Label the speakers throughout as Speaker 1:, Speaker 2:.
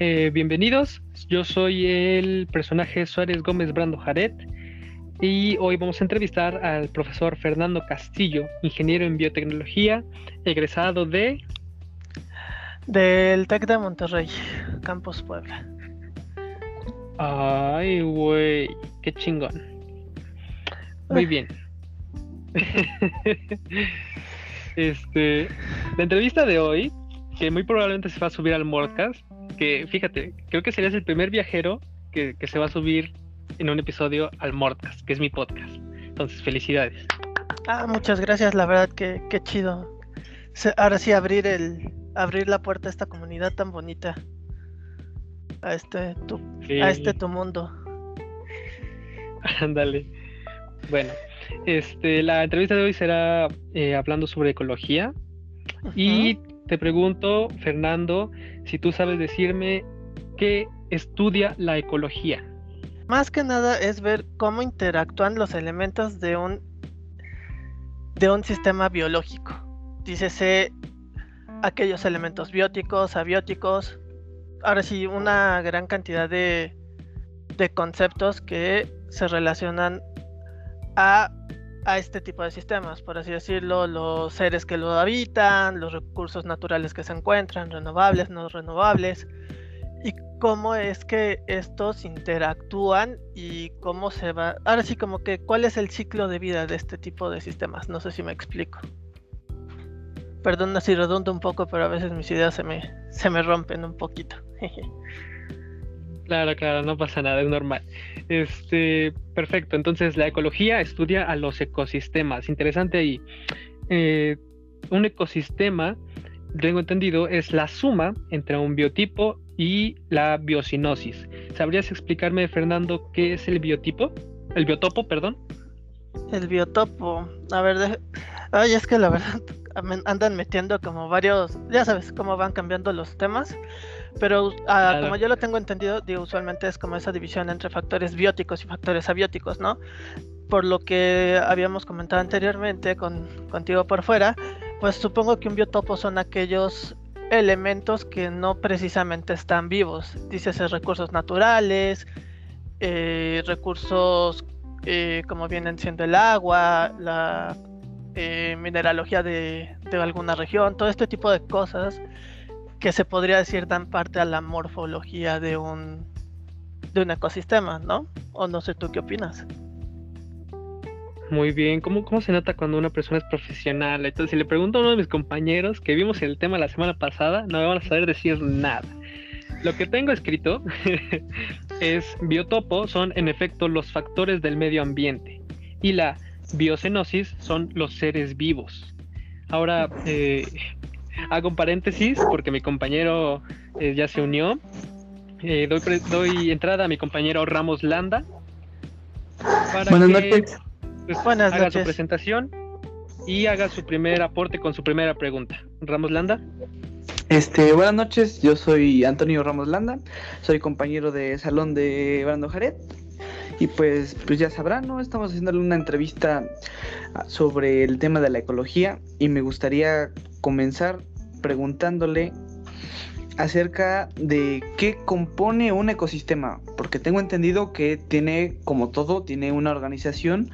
Speaker 1: Eh, bienvenidos, yo soy el personaje Suárez Gómez Brando Jaret y hoy vamos a entrevistar al profesor Fernando Castillo, ingeniero en biotecnología, egresado de...
Speaker 2: Del TEC de Monterrey, Campus Puebla.
Speaker 1: Ay, güey, qué chingón. Muy bien. este, la entrevista de hoy, que muy probablemente se va a subir al Mordcast, que fíjate, creo que serías el primer viajero que, se va a subir en un episodio al Mordcast, que es mi podcast. Entonces, felicidades.
Speaker 2: Ah, muchas gracias, la verdad que, qué chido. Ahora sí abrir el abrir la puerta a esta comunidad tan bonita. A este tu, a este tu mundo.
Speaker 1: Ándale. Bueno, este, la entrevista de hoy será eh, hablando sobre ecología. Y te pregunto, Fernando, si tú sabes decirme qué estudia la ecología.
Speaker 2: Más que nada es ver cómo interactúan los elementos de un de un sistema biológico. Dícese aquellos elementos bióticos, abióticos. Ahora sí, una gran cantidad de, de conceptos que se relacionan a a este tipo de sistemas, por así decirlo, los seres que lo habitan, los recursos naturales que se encuentran, renovables, no renovables, y cómo es que estos interactúan y cómo se va, ahora sí como que cuál es el ciclo de vida de este tipo de sistemas, no sé si me explico. Perdona si redundo un poco, pero a veces mis ideas se me, se me rompen un poquito.
Speaker 1: Claro, claro, no pasa nada, es normal. Este, perfecto. Entonces, la ecología estudia a los ecosistemas. Interesante ahí. Eh, un ecosistema, tengo entendido, es la suma entre un biotipo y la biocinosis. ¿Sabrías explicarme, Fernando, qué es el biotipo? El biotopo, perdón.
Speaker 2: El biotopo. A ver, ay, es que la verdad andan metiendo como varios, ya sabes cómo van cambiando los temas. Pero ah, como yo lo tengo entendido, digo, usualmente es como esa división entre factores bióticos y factores abióticos, ¿no? Por lo que habíamos comentado anteriormente con, contigo por fuera, pues supongo que un biotopo son aquellos elementos que no precisamente están vivos. Dices recursos naturales, eh, recursos eh, como vienen siendo el agua, la eh, mineralogía de, de alguna región, todo este tipo de cosas que se podría decir dan parte a la morfología de un de un ecosistema, ¿no? O no sé tú qué opinas.
Speaker 1: Muy bien, ¿Cómo, ¿cómo se nota cuando una persona es profesional? Entonces, si le pregunto a uno de mis compañeros que vimos el tema la semana pasada, no me van a saber decir nada. Lo que tengo escrito es biotopo son en efecto los factores del medio ambiente y la biocenosis son los seres vivos. Ahora, eh, Hago un paréntesis porque mi compañero eh, ya se unió. Eh, doy, entrada a mi compañero Ramos Landa.
Speaker 3: Para Buenas noches.
Speaker 1: Pues, haga su presentación y haga su primer aporte con su primera pregunta. Ramos Landa.
Speaker 3: Este, buenas noches, yo soy Antonio Ramos Landa, soy compañero de salón de Brando Jaret. Y pues, pues ya sabrán, ¿no? Estamos haciéndole una entrevista sobre el tema de la ecología y me gustaría comenzar preguntándole acerca de qué compone un ecosistema, porque tengo entendido que tiene, como todo, tiene una organización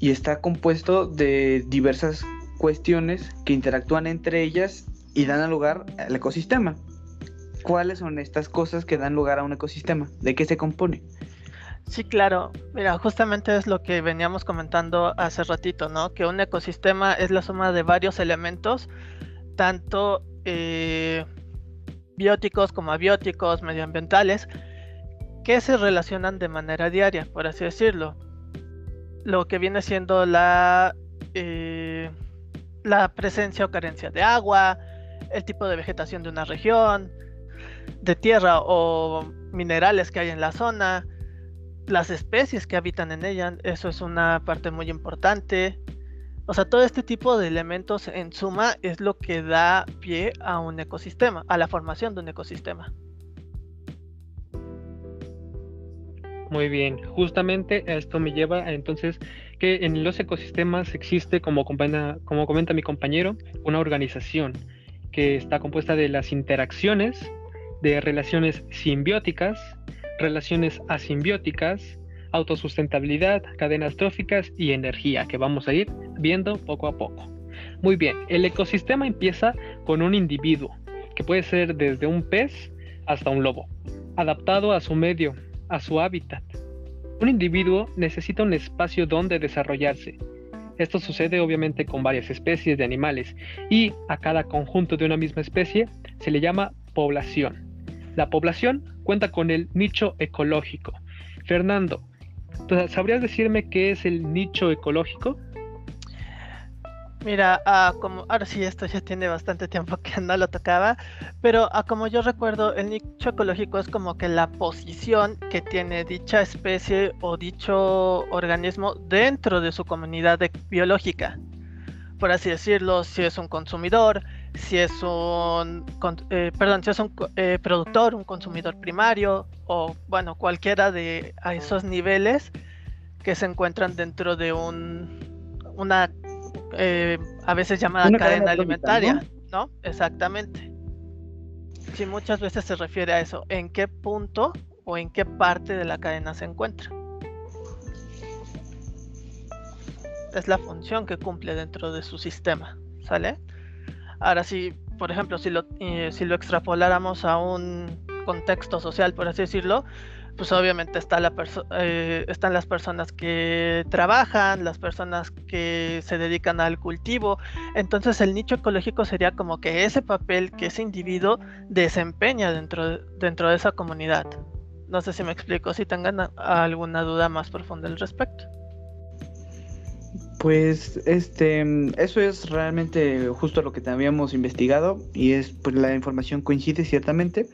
Speaker 3: y está compuesto de diversas cuestiones que interactúan entre ellas y dan lugar al ecosistema. ¿Cuáles son estas cosas que dan lugar a un ecosistema? ¿De qué se compone?
Speaker 2: Sí, claro. Mira, justamente es lo que veníamos comentando hace ratito, ¿no? Que un ecosistema es la suma de varios elementos, tanto eh, bióticos como abióticos, medioambientales, que se relacionan de manera diaria, por así decirlo. Lo que viene siendo la, eh, la presencia o carencia de agua, el tipo de vegetación de una región, de tierra o minerales que hay en la zona, las especies que habitan en ella, eso es una parte muy importante. O sea, todo este tipo de elementos en suma es lo que da pie a un ecosistema, a la formación de un ecosistema.
Speaker 1: Muy bien, justamente esto me lleva a entonces que en los ecosistemas existe, como como comenta mi compañero, una organización que está compuesta de las interacciones de relaciones simbióticas, relaciones asimbióticas, autosustentabilidad, cadenas tróficas y energía, que vamos a ir viendo poco a poco. Muy bien, el ecosistema empieza con un individuo, que puede ser desde un pez hasta un lobo, adaptado a su medio, a su hábitat. Un individuo necesita un espacio donde desarrollarse. Esto sucede obviamente con varias especies de animales y a cada conjunto de una misma especie se le llama población. La población cuenta con el nicho ecológico. Fernando, ¿sabrías decirme qué es el nicho ecológico?
Speaker 2: Mira, ah, como ahora sí, esto ya tiene bastante tiempo que no lo tocaba, pero ah, como yo recuerdo, el nicho ecológico es como que la posición que tiene dicha especie o dicho organismo dentro de su comunidad biológica. Por así decirlo, si es un consumidor, si es un, eh, perdón, si es un eh, productor, un consumidor primario o bueno, cualquiera de esos niveles que se encuentran dentro de un, una eh, a veces llamada cadena, alimentaria, ¿no? Exactamente. Sí, muchas veces se refiere a eso, en qué punto o en qué parte de la cadena se encuentra. Es la función que cumple dentro de su sistema, ¿sale? Ahora sí, por ejemplo, si lo, eh, si lo extrapoláramos a un contexto social, por así decirlo, pues obviamente está la eh, están las personas que trabajan, las personas que se dedican al cultivo. Entonces el nicho ecológico sería como que ese papel que ese individuo desempeña dentro, dentro de esa comunidad. No sé si me explico, si tengan alguna duda más profunda al respecto.
Speaker 3: Pues este, eso es realmente justo lo que habíamos investigado y es pues la información coincide ciertamente.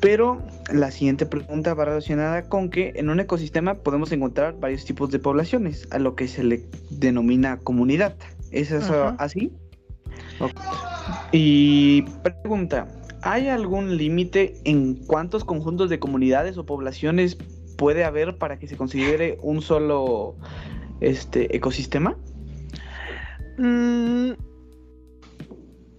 Speaker 3: Pero la siguiente pregunta va relacionada con que en un ecosistema podemos encontrar varios tipos de poblaciones, a lo que se le denomina comunidad. ¿Es eso así? Y pregunta, ¿hay algún límite en cuántos conjuntos de comunidades o poblaciones puede haber para que se considere un solo este ecosistema?
Speaker 2: Mm,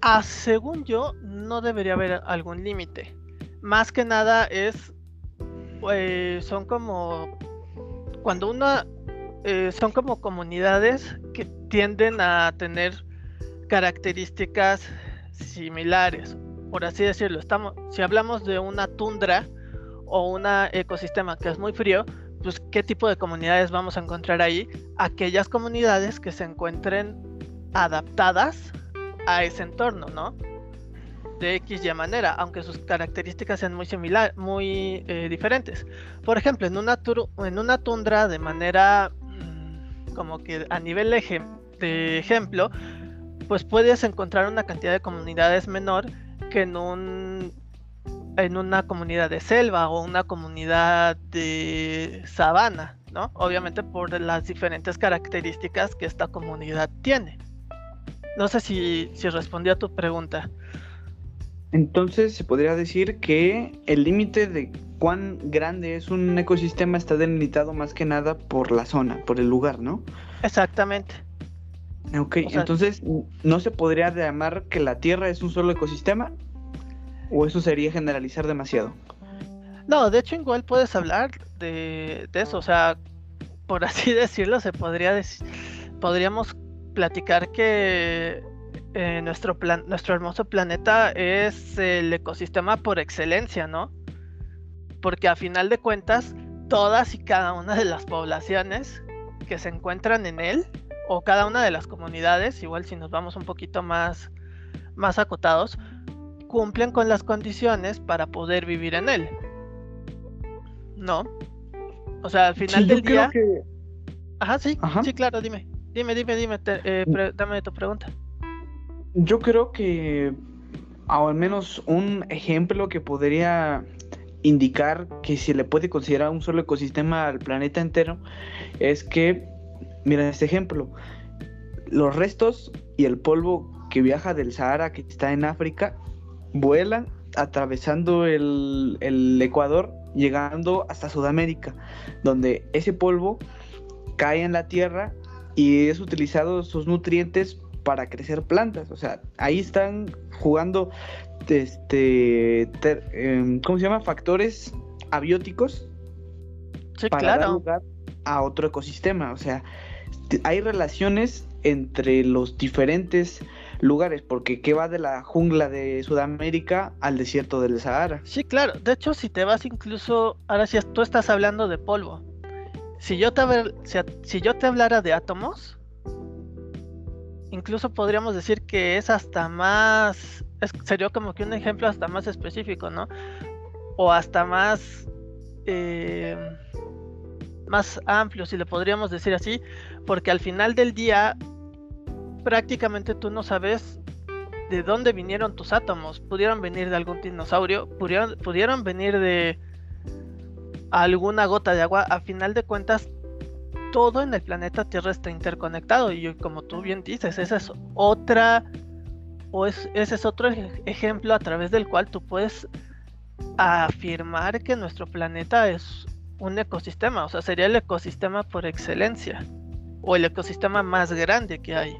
Speaker 2: ah, según yo, no debería haber algún límite más que nada es, pues, son como, cuando una, eh, son como comunidades que tienden a tener características similares, por así decirlo. Estamos, si hablamos de una tundra o un ecosistema que es muy frío, pues qué tipo de comunidades vamos a encontrar ahí? Aquellas comunidades que se encuentren adaptadas a ese entorno, ¿no? de X y manera, aunque sus características sean muy similares, muy eh, diferentes. Por ejemplo, en una, en una tundra de manera mm, como que a nivel eje de ejemplo, pues puedes encontrar una cantidad de comunidades menor que en un en una comunidad de selva o una comunidad de sabana, ¿no? Obviamente por las diferentes características que esta comunidad tiene. No sé si, si respondí a tu pregunta.
Speaker 3: Entonces se podría decir que el límite de cuán grande es un ecosistema está delimitado más que nada por la zona, por el lugar, ¿no?
Speaker 2: Exactamente.
Speaker 3: Ok, entonces, ¿no se podría llamar que la Tierra es un solo ecosistema? ¿O eso sería generalizar demasiado?
Speaker 2: No, de hecho igual puedes hablar de, eso, o sea, por así decirlo, se podría decir, podríamos platicar que eh, nuestro, plan nuestro hermoso planeta es el ecosistema por excelencia, ¿no? Porque a final de cuentas, todas y cada una de las poblaciones que se encuentran en él, o cada una de las comunidades, igual si nos vamos un poquito más, más acotados, cumplen con las condiciones para poder vivir en él. ¿No? O sea, al final del día... Ajá, sí, sí, claro, dime. Dime, dime, dime, eh, mm. dame tu pregunta.
Speaker 3: Yo creo que, al menos un ejemplo que podría indicar que se le puede considerar un solo ecosistema al planeta entero, es que, mira este ejemplo, los restos y el polvo que viaja del Sahara, que está en África, vuelan atravesando el, el Ecuador, llegando hasta Sudamérica, donde ese polvo cae en la tierra y es utilizado sus nutrientes para crecer plantas. O sea, ahí están jugando, este, em, ¿cómo se llama? Factores abióticos para dar lugar a otro ecosistema. O sea, hay relaciones entre los diferentes lugares, porque ¿qué va de la jungla de Sudamérica al desierto del Sahara?
Speaker 2: Sí, claro. De hecho, si te vas incluso, ahora si tú estás hablando de polvo, si yo te, si yo te hablara de átomos, incluso podríamos decir que es hasta más, sería como que un ejemplo hasta más específico, ¿no? O hasta más, eh, más amplio, si le podríamos decir así, porque al final del día prácticamente tú no sabes de dónde vinieron tus átomos. Pudieron venir de algún dinosaurio, pudieron, pudieron venir de alguna gota de agua. A final de cuentas, todo en el planeta Tierra está interconectado. Y como tú bien dices, esa es otra. O ese es otro ejemplo a través del cual tú puedes afirmar que nuestro planeta es un ecosistema. O sea, sería el ecosistema por excelencia. O el ecosistema más grande que hay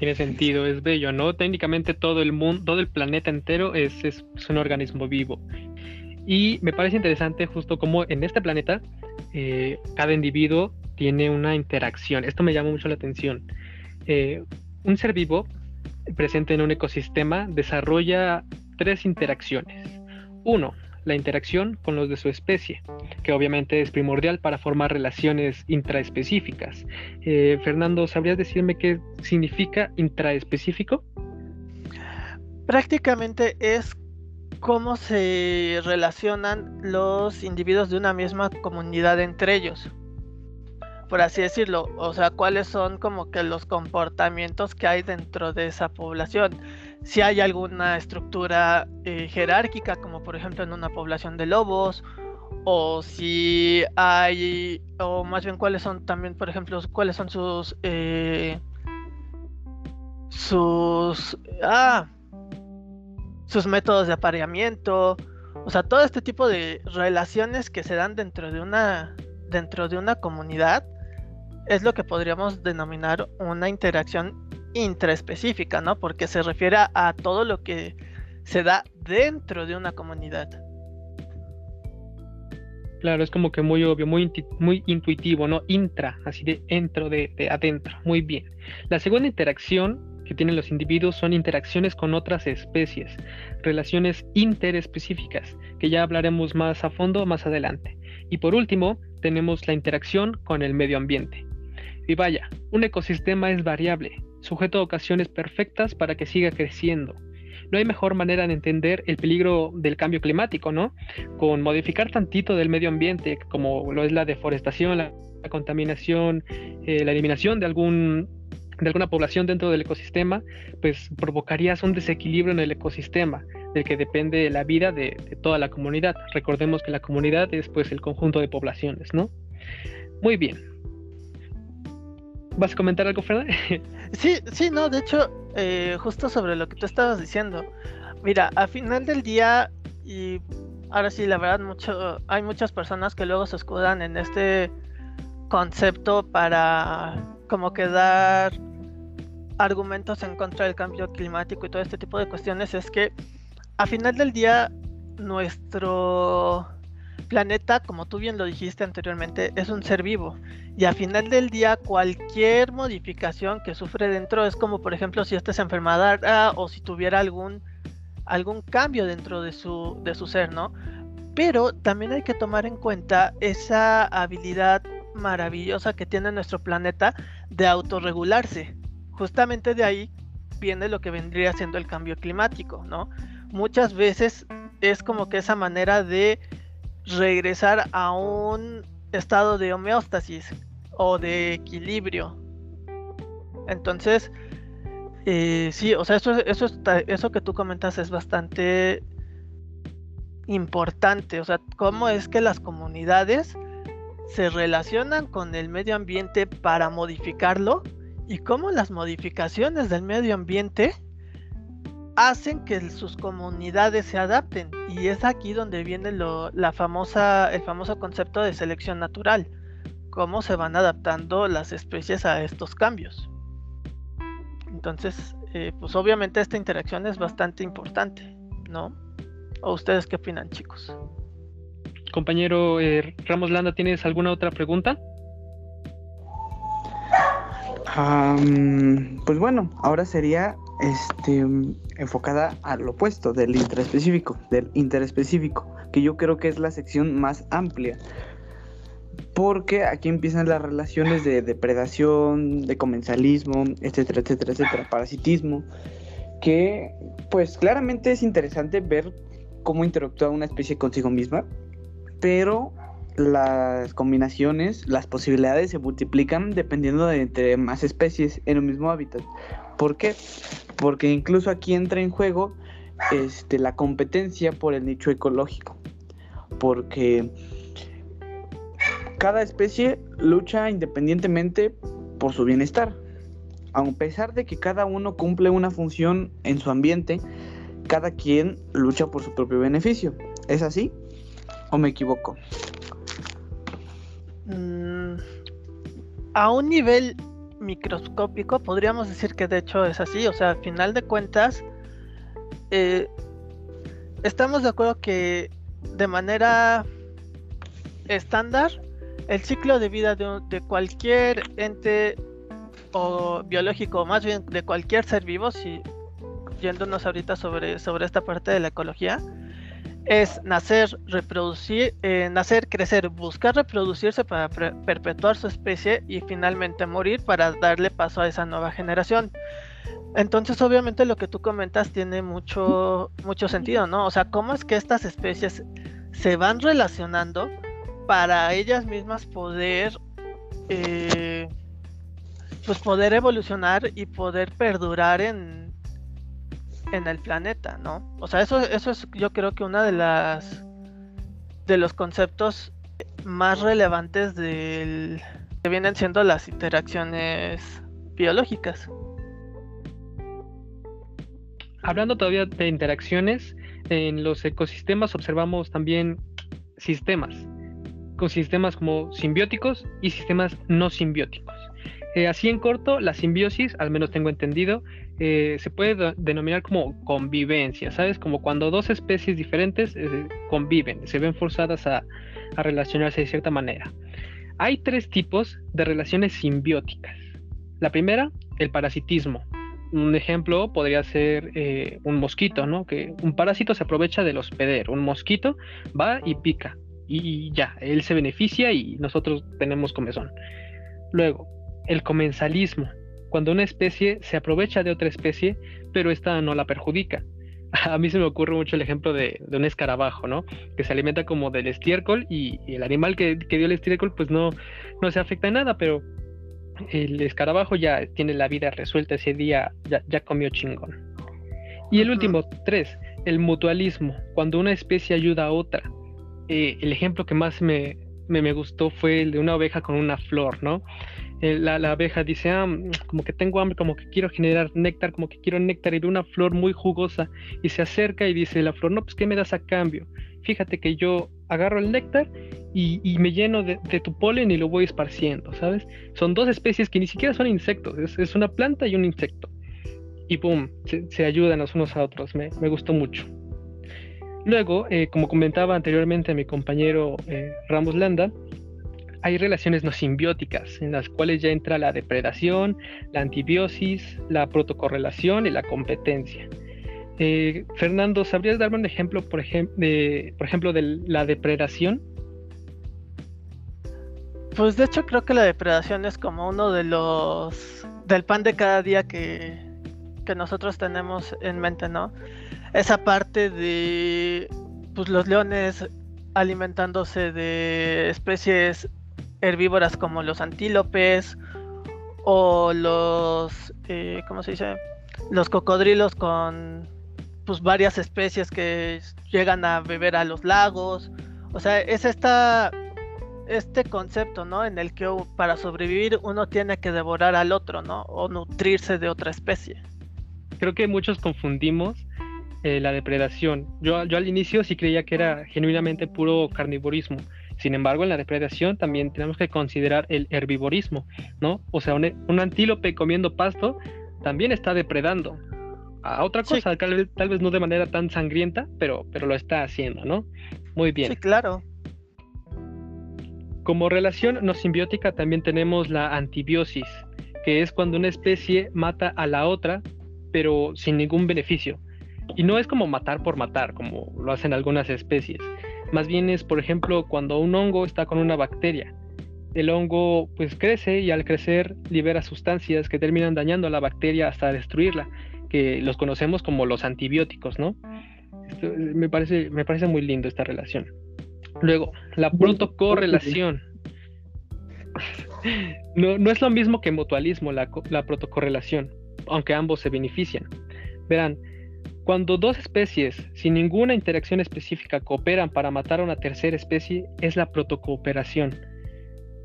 Speaker 1: tiene sentido, es bello, ¿no? Técnicamente todo el mundo, todo el planeta entero es, es, un organismo vivo. Y me parece interesante justo como en este planeta eh, cada individuo tiene una interacción. Esto me llama mucho la atención. Eh, un ser vivo presente en un ecosistema desarrolla tres interacciones. Uno, la interacción con los de su especie, que obviamente es primordial para formar relaciones intraespecíficas. Eh, Fernando, ¿sabrías decirme qué significa intraespecífico?
Speaker 2: Prácticamente es cómo se relacionan los individuos de una misma comunidad entre ellos. Por así decirlo, o sea, cuáles son como que los comportamientos que hay dentro de esa población. Si hay alguna estructura eh, jerárquica, como por ejemplo en una población de lobos, o si hay, o más bien cuáles son también, por ejemplo, cuáles son sus, eh, sus, ah, sus métodos de apareamiento, o sea, todo este tipo de relaciones que se dan dentro de una, dentro de una comunidad es lo que podríamos denominar una interacción intraespecífica, ¿no? Porque se refiere a todo lo que se da dentro de una comunidad.
Speaker 1: Claro, es como que muy obvio, muy, intuitivo, ¿no? Intra, así de dentro, de, de adentro. Muy bien. La segunda interacción que tienen los individuos son interacciones con otras especies, relaciones interespecíficas, que ya hablaremos más a fondo más adelante. Y por último, tenemos la interacción con el medio ambiente. Y vaya, un ecosistema es variable, sujeto a ocasiones perfectas para que siga creciendo. No hay mejor manera de entender el peligro del cambio climático, ¿no? Con modificar tantito del medio ambiente, como lo es la deforestación, la, contaminación, eh, la eliminación de algún de alguna población dentro del ecosistema, pues provocarías un desequilibrio en el ecosistema, del que depende la vida de, de, toda la comunidad. Recordemos que la comunidad es pues el conjunto de poblaciones, ¿no? Muy bien. ¿Vas a comentar algo, Fernando?
Speaker 2: Sí, sí, no, de hecho, eh, justo sobre lo que tú estabas diciendo. Mira, al final del día, y ahora sí, la verdad, mucho, hay muchas personas que luego se escudan en este concepto para como que dar argumentos en contra del cambio climático y todo este tipo de cuestiones. Es que al final del día, nuestro planeta, como tú bien lo dijiste anteriormente, es un ser vivo. Y al final del día, cualquier modificación que sufre dentro es como, por ejemplo, si esta se enfermara o si tuviera algún, algún cambio dentro de su, de su ser, ¿no? Pero también hay que tomar en cuenta esa habilidad maravillosa que tiene nuestro planeta de autorregularse. Justamente de ahí viene lo que vendría siendo el cambio climático, ¿no? Muchas veces es como que esa manera de regresar a un estado de homeostasis o de equilibrio. Entonces, eh, sí, o sea, eso, eso, eso que tú comentas es bastante importante. O sea, cómo es que las comunidades se relacionan con el medio ambiente para modificarlo y cómo las modificaciones del medio ambiente hacen que sus comunidades se adapten y es aquí donde viene lo, la famosa, el famoso concepto de selección natural, cómo se van adaptando las especies a estos cambios. Entonces, eh, pues obviamente esta interacción es bastante importante, ¿no? ¿O ustedes qué opinan, chicos?
Speaker 1: Compañero eh, Ramos Landa, ¿tienes alguna otra pregunta?
Speaker 3: pues bueno, ahora sería este, enfocada al opuesto del interespecífico, del interespecífico, que yo creo que es la sección más amplia. Porque aquí empiezan las relaciones de depredación, de comensalismo, etcétera, etcétera, etcétera, parasitismo, que pues claramente es interesante ver cómo interactúa una especie consigo misma, pero las combinaciones, las posibilidades se multiplican dependiendo de entre más especies en un mismo hábitat. ¿Por qué? Porque incluso aquí entra en juego este, la competencia por el nicho ecológico. Porque cada especie lucha independientemente por su bienestar. A pesar de que cada uno cumple una función en su ambiente, cada quien lucha por su propio beneficio. ¿Es así? ¿O me equivoco?
Speaker 2: Mm, a un nivel microscópico podríamos decir que de hecho es así, o sea, al final de cuentas, eh, estamos de acuerdo que de manera estándar, el ciclo de vida de, cualquier ente o biológico, más bien de cualquier ser vivo, si yéndonos ahorita sobre, sobre esta parte de la ecología, es nacer, reproducir, eh, nacer, crecer, buscar reproducirse para perpetuar su especie y finalmente morir para darle paso a esa nueva generación. Entonces, obviamente, lo que tú comentas tiene mucho, mucho sentido, ¿no? O sea, cómo es que estas especies se van relacionando para ellas mismas poder, eh, pues poder evolucionar y poder perdurar en, en el planeta, ¿no? O sea, eso, eso es yo creo que una de las de los conceptos más relevantes del que vienen siendo las interacciones biológicas.
Speaker 1: Hablando todavía de interacciones, en los ecosistemas observamos también sistemas, con sistemas como simbióticos y sistemas no simbióticos. Eh, así en corto, la simbiosis, al menos tengo entendido, eh, se puede denominar como convivencia, ¿sabes? Como cuando dos especies diferentes eh, conviven, se ven forzadas a, relacionarse de cierta manera. Hay tres tipos de relaciones simbióticas. La primera, el parasitismo. Un ejemplo podría ser un mosquito, ¿no? Que un parásito se aprovecha del hospedero. Un mosquito va y pica. Y ya, él se beneficia y nosotros tenemos comezón. Luego, el comensalismo, cuando una especie se aprovecha de otra especie, pero esta no la perjudica. A mí se me ocurre mucho el ejemplo de, un escarabajo, ¿no? Que se alimenta como del estiércol y, el animal que, dio el estiércol pues no, no se afecta en nada, pero el escarabajo ya tiene la vida resuelta ese día, ya, comió chingón. Y el último, tres, el mutualismo, cuando una especie ayuda a otra. Eh, el ejemplo que más me, me, gustó fue el de una oveja con una flor, ¿no? Eh, la, abeja dice, ah, mm, como que tengo hambre, como que quiero generar néctar, como que quiero néctar y de una flor muy jugosa. Y se acerca y dice la flor, no, pues ¿qué me das a cambio? Fíjate que yo agarro el néctar y, me lleno de, tu polen y lo voy esparciendo, ¿sabes? Son dos especies que ni siquiera son insectos, es, una planta y un insecto. Y boom, se, ayudan los unos a otros, me, gustó mucho. Luego, eh, como comentaba anteriormente a mi compañero eh, Ramos Landa, hay relaciones no simbióticas en las cuales ya entra la depredación, la antibiosis, la protocorrelación y la competencia. Eh, Fernando, ¿sabrías darme un ejemplo, por, de, por ejemplo, de la depredación?
Speaker 2: Pues de hecho creo que la depredación es como uno de los del pan de cada día que, que nosotros tenemos en mente, ¿no? Esa parte de pues los leones alimentándose de especies herbívoras como los antílopes o los, eh, ¿cómo se dice? Los cocodrilos con pues varias especies que llegan a beber a los lagos. O sea, es esta este concepto, ¿no? En el que para sobrevivir uno tiene que devorar al otro, ¿no? O nutrirse de otra especie.
Speaker 1: Creo que muchos confundimos eh, la depredación. Yo, yo al inicio sí creía que era genuinamente puro carnivorismo Sin embargo, en la depredación también tenemos que considerar el herbivorismo, ¿no? O sea, un, antílope comiendo pasto también está depredando a otra cosa, tal, vez, tal, vez, no de manera tan sangrienta, pero, pero lo está haciendo, ¿no? Muy bien.
Speaker 2: Sí, claro.
Speaker 1: Como relación no simbiótica también tenemos la antibiosis, que es cuando una especie mata a la otra, pero sin ningún beneficio. Y no es como matar por matar, como lo hacen algunas especies. Más bien es, por ejemplo, cuando un hongo está con una bacteria. El hongo pues crece y al crecer libera sustancias que terminan dañando a la bacteria hasta destruirla, que los conocemos como los antibióticos, ¿no? me, parece, me parece muy lindo esta relación. Luego, la protocorrelación. No, no es lo mismo que mutualismo, la, la protocorrelación, aunque ambos se benefician. Verán, cuando dos especies sin ninguna interacción específica cooperan para matar a una tercera especie, es la protocooperación.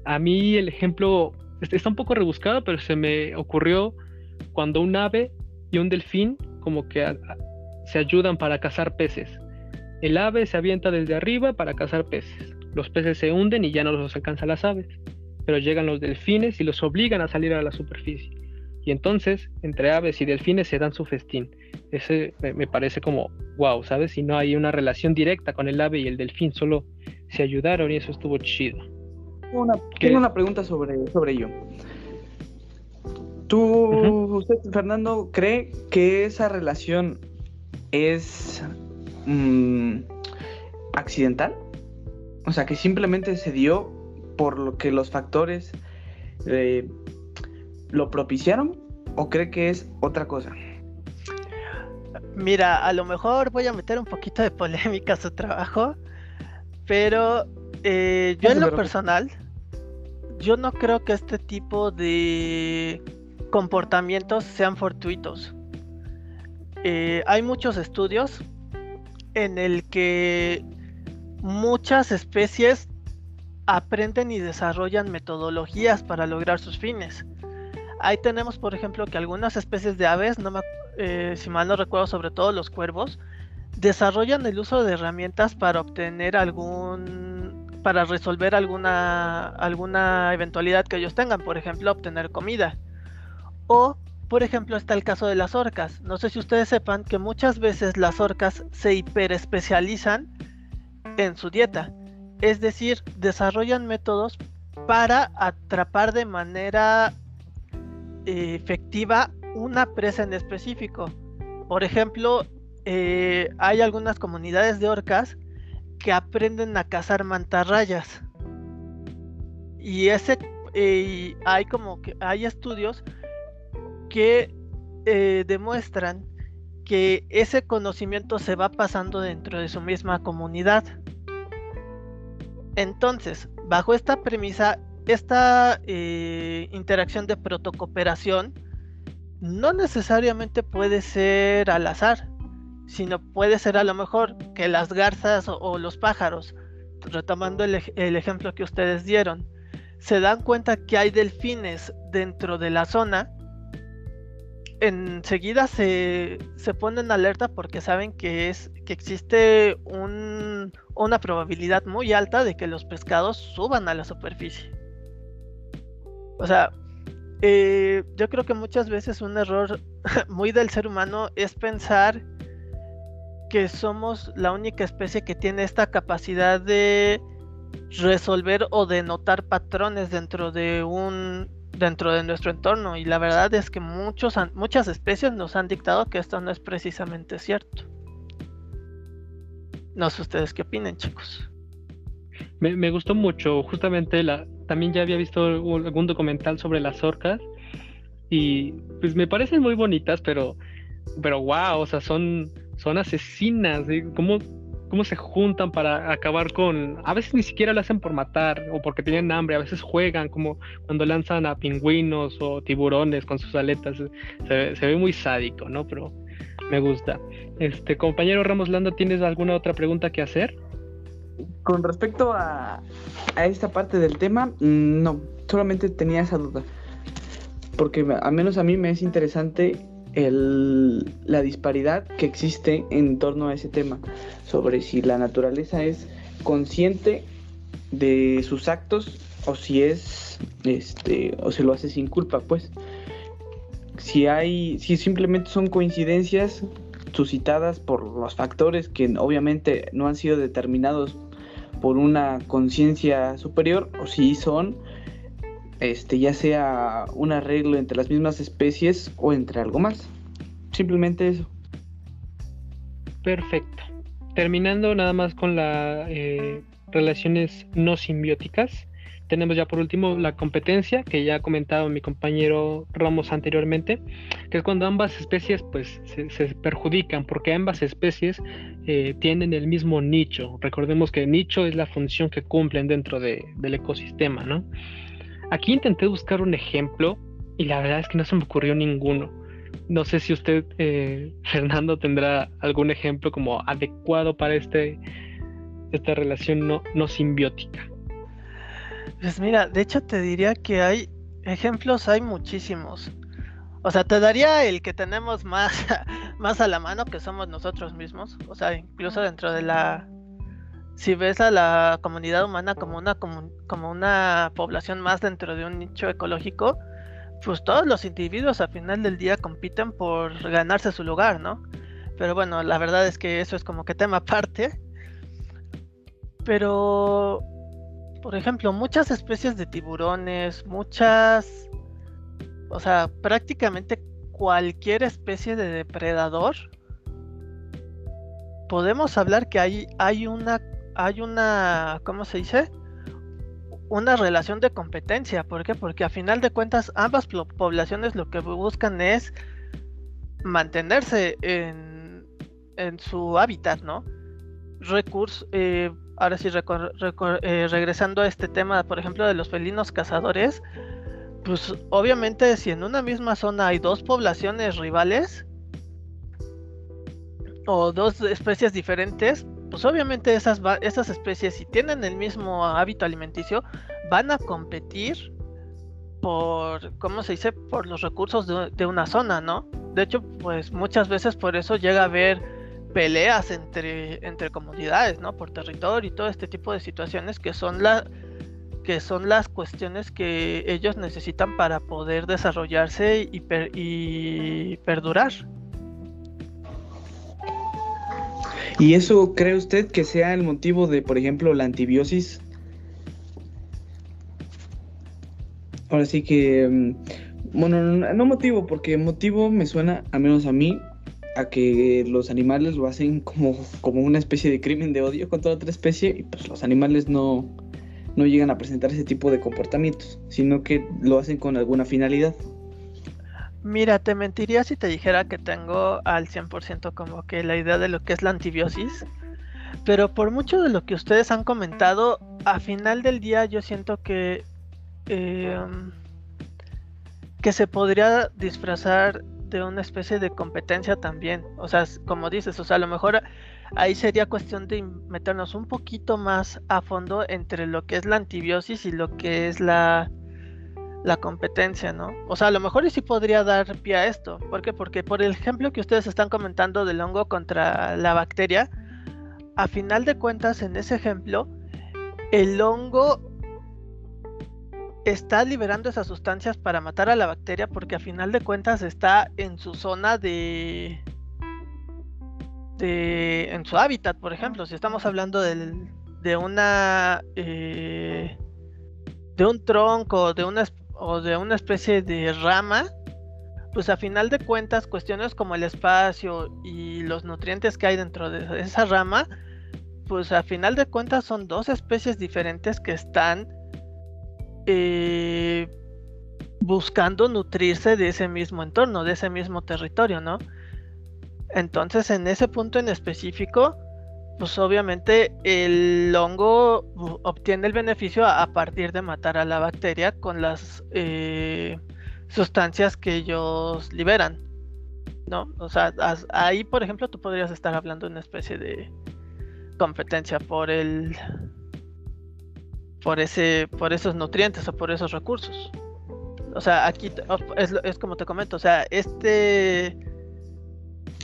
Speaker 1: A mí el ejemplo está un poco rebuscado, pero se me ocurrió cuando un ave y un delfín como que se ayudan para cazar peces. El ave se avienta desde arriba para cazar peces. Los peces se hunden y ya no los alcanzan las aves, pero llegan los delfines y los obligan a salir a la superficie. Y entonces, entre aves y delfines se dan su festín. Ese me, parece como, wow, ¿sabes? Si no hay una relación directa con el ave y el delfín, solo se ayudaron y eso estuvo chido.
Speaker 3: Una, tengo una pregunta sobre, sobre ello. ¿Tú, usted, Fernando, cree que esa relación es mm, accidental? O sea, que simplemente se dio por lo que los factores eh, lo propiciaron o cree que es otra cosa?
Speaker 2: Mira, a lo mejor voy a meter un poquito de polémica a su trabajo, pero eh, yo en lo personal, yo no creo que este tipo de comportamientos sean fortuitos. Eh, hay muchos estudios en el que muchas especies aprenden y desarrollan metodologías para lograr sus fines. Ahí tenemos, por ejemplo, que algunas especies de aves, no eh, si mal no recuerdo, sobre todo los cuervos, desarrollan el uso de herramientas para obtener algún, para resolver alguna, alguna eventualidad que ellos tengan, por ejemplo, obtener comida. O, por ejemplo, está el caso de las orcas. No sé si ustedes sepan que muchas veces las orcas se hiperespecializan en su dieta. Es decir, desarrollan métodos para atrapar de manera efectiva una presa en específico. Por ejemplo, eh, hay algunas comunidades de orcas que aprenden a cazar mantarrayas. Y ese eh, hay como que hay estudios que eh, demuestran que ese conocimiento se va pasando dentro de su misma comunidad. Entonces, bajo esta premisa, esta interacción de protocooperación no necesariamente puede ser al azar, sino puede ser a lo mejor que las garzas o, los pájaros, retomando el, ejemplo que ustedes dieron, se dan cuenta que hay delfines dentro de la zona, enseguida se, se ponen alerta porque saben que, es, que existe un, una probabilidad muy alta de que los pescados suban a la superficie. O sea, eh, yo creo que muchas veces un error muy del ser humano es pensar que somos la única especie que tiene esta capacidad de resolver o de notar patrones dentro de un dentro de nuestro entorno y la verdad es que muchos muchas especies nos han dictado que esto no es precisamente cierto. No sé ustedes qué opinan, chicos.
Speaker 1: Me, me gustó mucho justamente la, también ya había visto algún documental sobre las orcas y pues me parecen muy bonitas, pero, pero wow, o sea, son, son asesinas, ¿Cómo, cómo se juntan para acabar con, a veces ni siquiera lo hacen por matar o porque tienen hambre, a veces juegan como cuando lanzan a pingüinos o tiburones con sus aletas, se, se ve muy sádico, ¿no? Pero me gusta. Este compañero Ramos Lando, ¿tienes alguna otra pregunta que hacer?
Speaker 3: Con respecto a, esta parte del tema, mm, no, solamente tenía esa duda. Porque al menos a mí me es interesante la disparidad que existe en torno a ese tema, sobre si la naturaleza es consciente de sus actos o si es este o se lo hace sin culpa, pues. Si hay si simplemente son coincidencias suscitadas por los factores que obviamente no han sido determinados por una conciencia superior o si son este ya sea un arreglo entre las mismas especies o entre algo más. Simplemente eso.
Speaker 1: Perfecto. Terminando nada más con las eh, relaciones no simbióticas. Tenemos ya por último la competencia, que ya ha comentado mi compañero Ramos anteriormente, que es cuando ambas especies pues se, perjudican, porque ambas especies eh, tienen el mismo nicho. Recordemos que nicho es la función que cumplen dentro del ecosistema, ¿no? Aquí intenté buscar un ejemplo y la verdad es que no se me ocurrió ninguno. No sé si usted, eh, Fernando, tendrá algún ejemplo como adecuado para este, esta relación no, no simbiótica.
Speaker 2: Pues mira, de hecho te diría que hay ejemplos, hay muchísimos. O sea, te daría el que tenemos más, más a la mano, que somos nosotros mismos. O sea, incluso dentro de la... Si ves a la comunidad humana como una, como, como una población más dentro de un nicho ecológico, pues todos los individuos al final del día compiten por ganarse su lugar, ¿no? Pero bueno, la verdad es que eso es como que tema aparte. Pero por ejemplo, muchas especies de tiburones, muchas, o sea, prácticamente cualquier especie de depredador, podemos hablar que hay, hay una, hay una, ¿cómo se dice? Una relación de competencia. ¿Por qué? Porque a final de cuentas ambas poblaciones lo que buscan es mantenerse en, en su hábitat, ¿no? Recursos, eh, ahora sí, eh, regresando a este tema, por ejemplo, de los felinos cazadores, pues obviamente si en una misma zona hay dos poblaciones rivales o dos especies diferentes, pues obviamente esas, esas especies, si tienen el mismo hábito alimenticio, van a competir por, ¿cómo se dice?, por los recursos de, de una zona, ¿no? De hecho, pues muchas veces por eso llega a haber peleas entre, entre comunidades, ¿no? Por territorio y todo este tipo de situaciones que son la, que son las cuestiones que ellos necesitan para poder desarrollarse y, y perdurar.
Speaker 3: ¿Y eso cree usted que sea el motivo de, por ejemplo, la antibiosis? Ahora sí que, mm, bueno, no motivo, porque motivo me suena, al menos a mí, a que los animales lo hacen como, como una especie de crimen de odio contra otra especie y pues los animales no, no llegan a presentar ese tipo de comportamientos, sino que lo hacen con alguna finalidad.
Speaker 2: Mira, te mentiría si te dijera que tengo al 100% como que la idea de lo que es la antibiosis, pero por mucho de lo que ustedes han comentado, a final del día yo siento que em, que se podría disfrazar de una especie de competencia también. O sea, como dices, o sea, a lo mejor ahí sería cuestión de meternos un poquito más a fondo entre lo que es la antibiosis y lo que es la, la competencia, ¿no? O sea, a lo mejor sí podría dar pie a esto. ¿Por qué? Porque por el ejemplo que ustedes están comentando del hongo contra la bacteria, a final de cuentas, en ese ejemplo, el hongo está liberando esas sustancias para matar a la bacteria porque a final de cuentas está en su zona de, de en su hábitat, por ejemplo, si estamos hablando de una eh, de un tronco de una, o de una especie de rama, pues a final de cuentas cuestiones como el espacio y los nutrientes que hay dentro de esa rama, pues a final de cuentas son dos especies diferentes que están eh, buscando nutrirse de ese mismo entorno, de ese mismo territorio, ¿no? Entonces, en ese punto en específico, pues obviamente el hongo obtiene el beneficio a, partir de matar a la bacteria con las eh, sustancias que ellos liberan, ¿no? O sea, ahí, por ejemplo, tú podrías estar hablando de una especie de competencia por el por ese por esos nutrientes o por esos recursos. O sea, aquí es, como te comento, o sea, este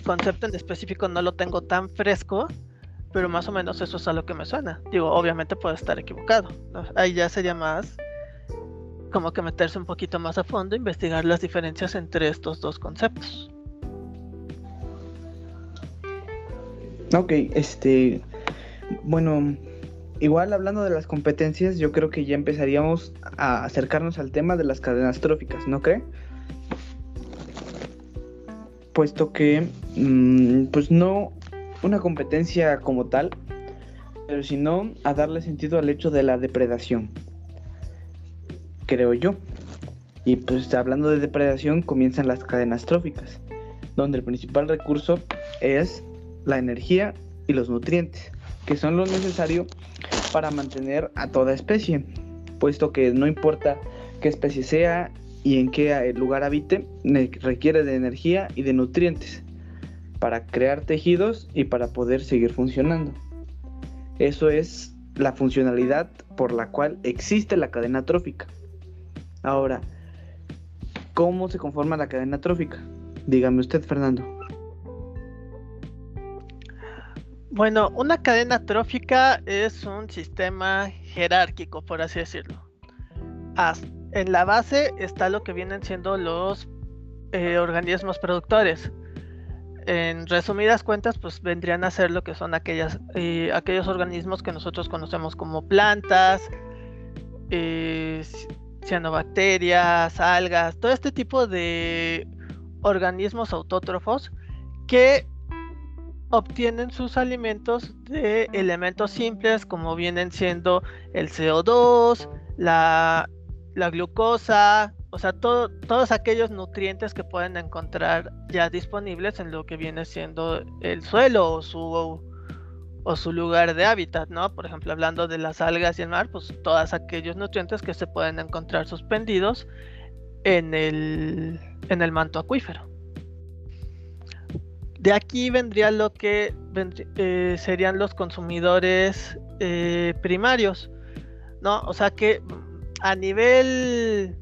Speaker 2: concepto en específico no lo tengo tan fresco, pero más o menos eso es a lo que me suena. Digo, obviamente puedo estar equivocado. Ahí ya sería más como que meterse un poquito más a fondo, investigar las diferencias entre estos dos conceptos.
Speaker 3: Ok, este, bueno, igual hablando de las competencias, yo creo que ya empezaríamos a acercarnos al tema de las cadenas tróficas, ¿no cree? Puesto que, mm, pues no una competencia como tal, pero sino a darle sentido al hecho de la depredación, creo yo. Y pues hablando de depredación comienzan las cadenas tróficas, donde el principal recurso es la energía y los nutrientes, que son lo necesario para mantener a toda especie, puesto que no importa qué especie sea y en qué lugar habite, requiere de energía y de nutrientes para crear tejidos y para poder seguir funcionando. Eso es la funcionalidad por la cual existe la cadena trófica. Ahora, ¿cómo se conforma la cadena trófica? Dígame usted, Fernando.
Speaker 2: Bueno, una cadena trófica es un sistema jerárquico, por así decirlo. en la base está lo que vienen siendo los eh, organismos productores. En resumidas cuentas, pues vendrían a ser lo que son aquellas, eh, aquellos organismos que nosotros conocemos como plantas, eh, cianobacterias, algas, todo este tipo de organismos autótrofos que obtienen sus alimentos de elementos simples como vienen siendo el CO2, la, glucosa, o sea, todos aquellos nutrientes que pueden encontrar ya disponibles en lo que viene siendo el suelo o su, lugar de hábitat, ¿no? Por ejemplo, hablando de las algas y el mar, pues todos aquellos nutrientes que se pueden encontrar suspendidos en el manto acuífero. De aquí vendría lo que eh, serían los consumidores eh, primarios, ¿no? O sea que a nivel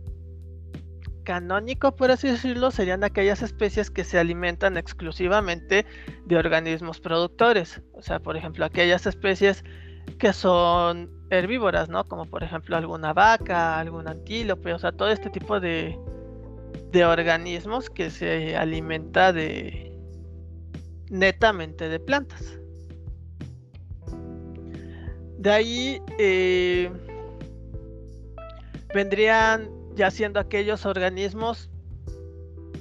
Speaker 2: canónico, por así decirlo, serían aquellas especies que se alimentan exclusivamente de organismos productores. O sea, por ejemplo, aquellas especies que son herbívoras, ¿no? Como por ejemplo alguna vaca, algún antílope, o sea, todo este tipo de, de organismos que se alimenta de, netamente de plantas. De ahí eh, vendrían ya siendo aquellos organismos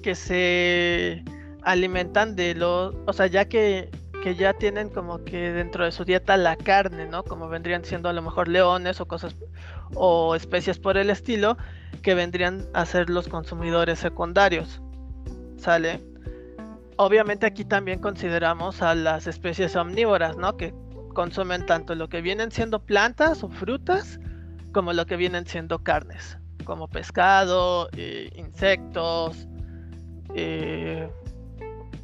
Speaker 2: que se alimentan de los, o sea, ya que, que, ya tienen como que dentro de su dieta la carne, ¿no? Como vendrían siendo a lo mejor leones o cosas o especies por el estilo, que vendrían a ser los consumidores secundarios. ¿Sale? Obviamente aquí también consideramos a las especies omnívoras, ¿no? Que consumen tanto lo que vienen siendo plantas o frutas como lo que vienen siendo carnes, como pescado, eh, insectos, eh,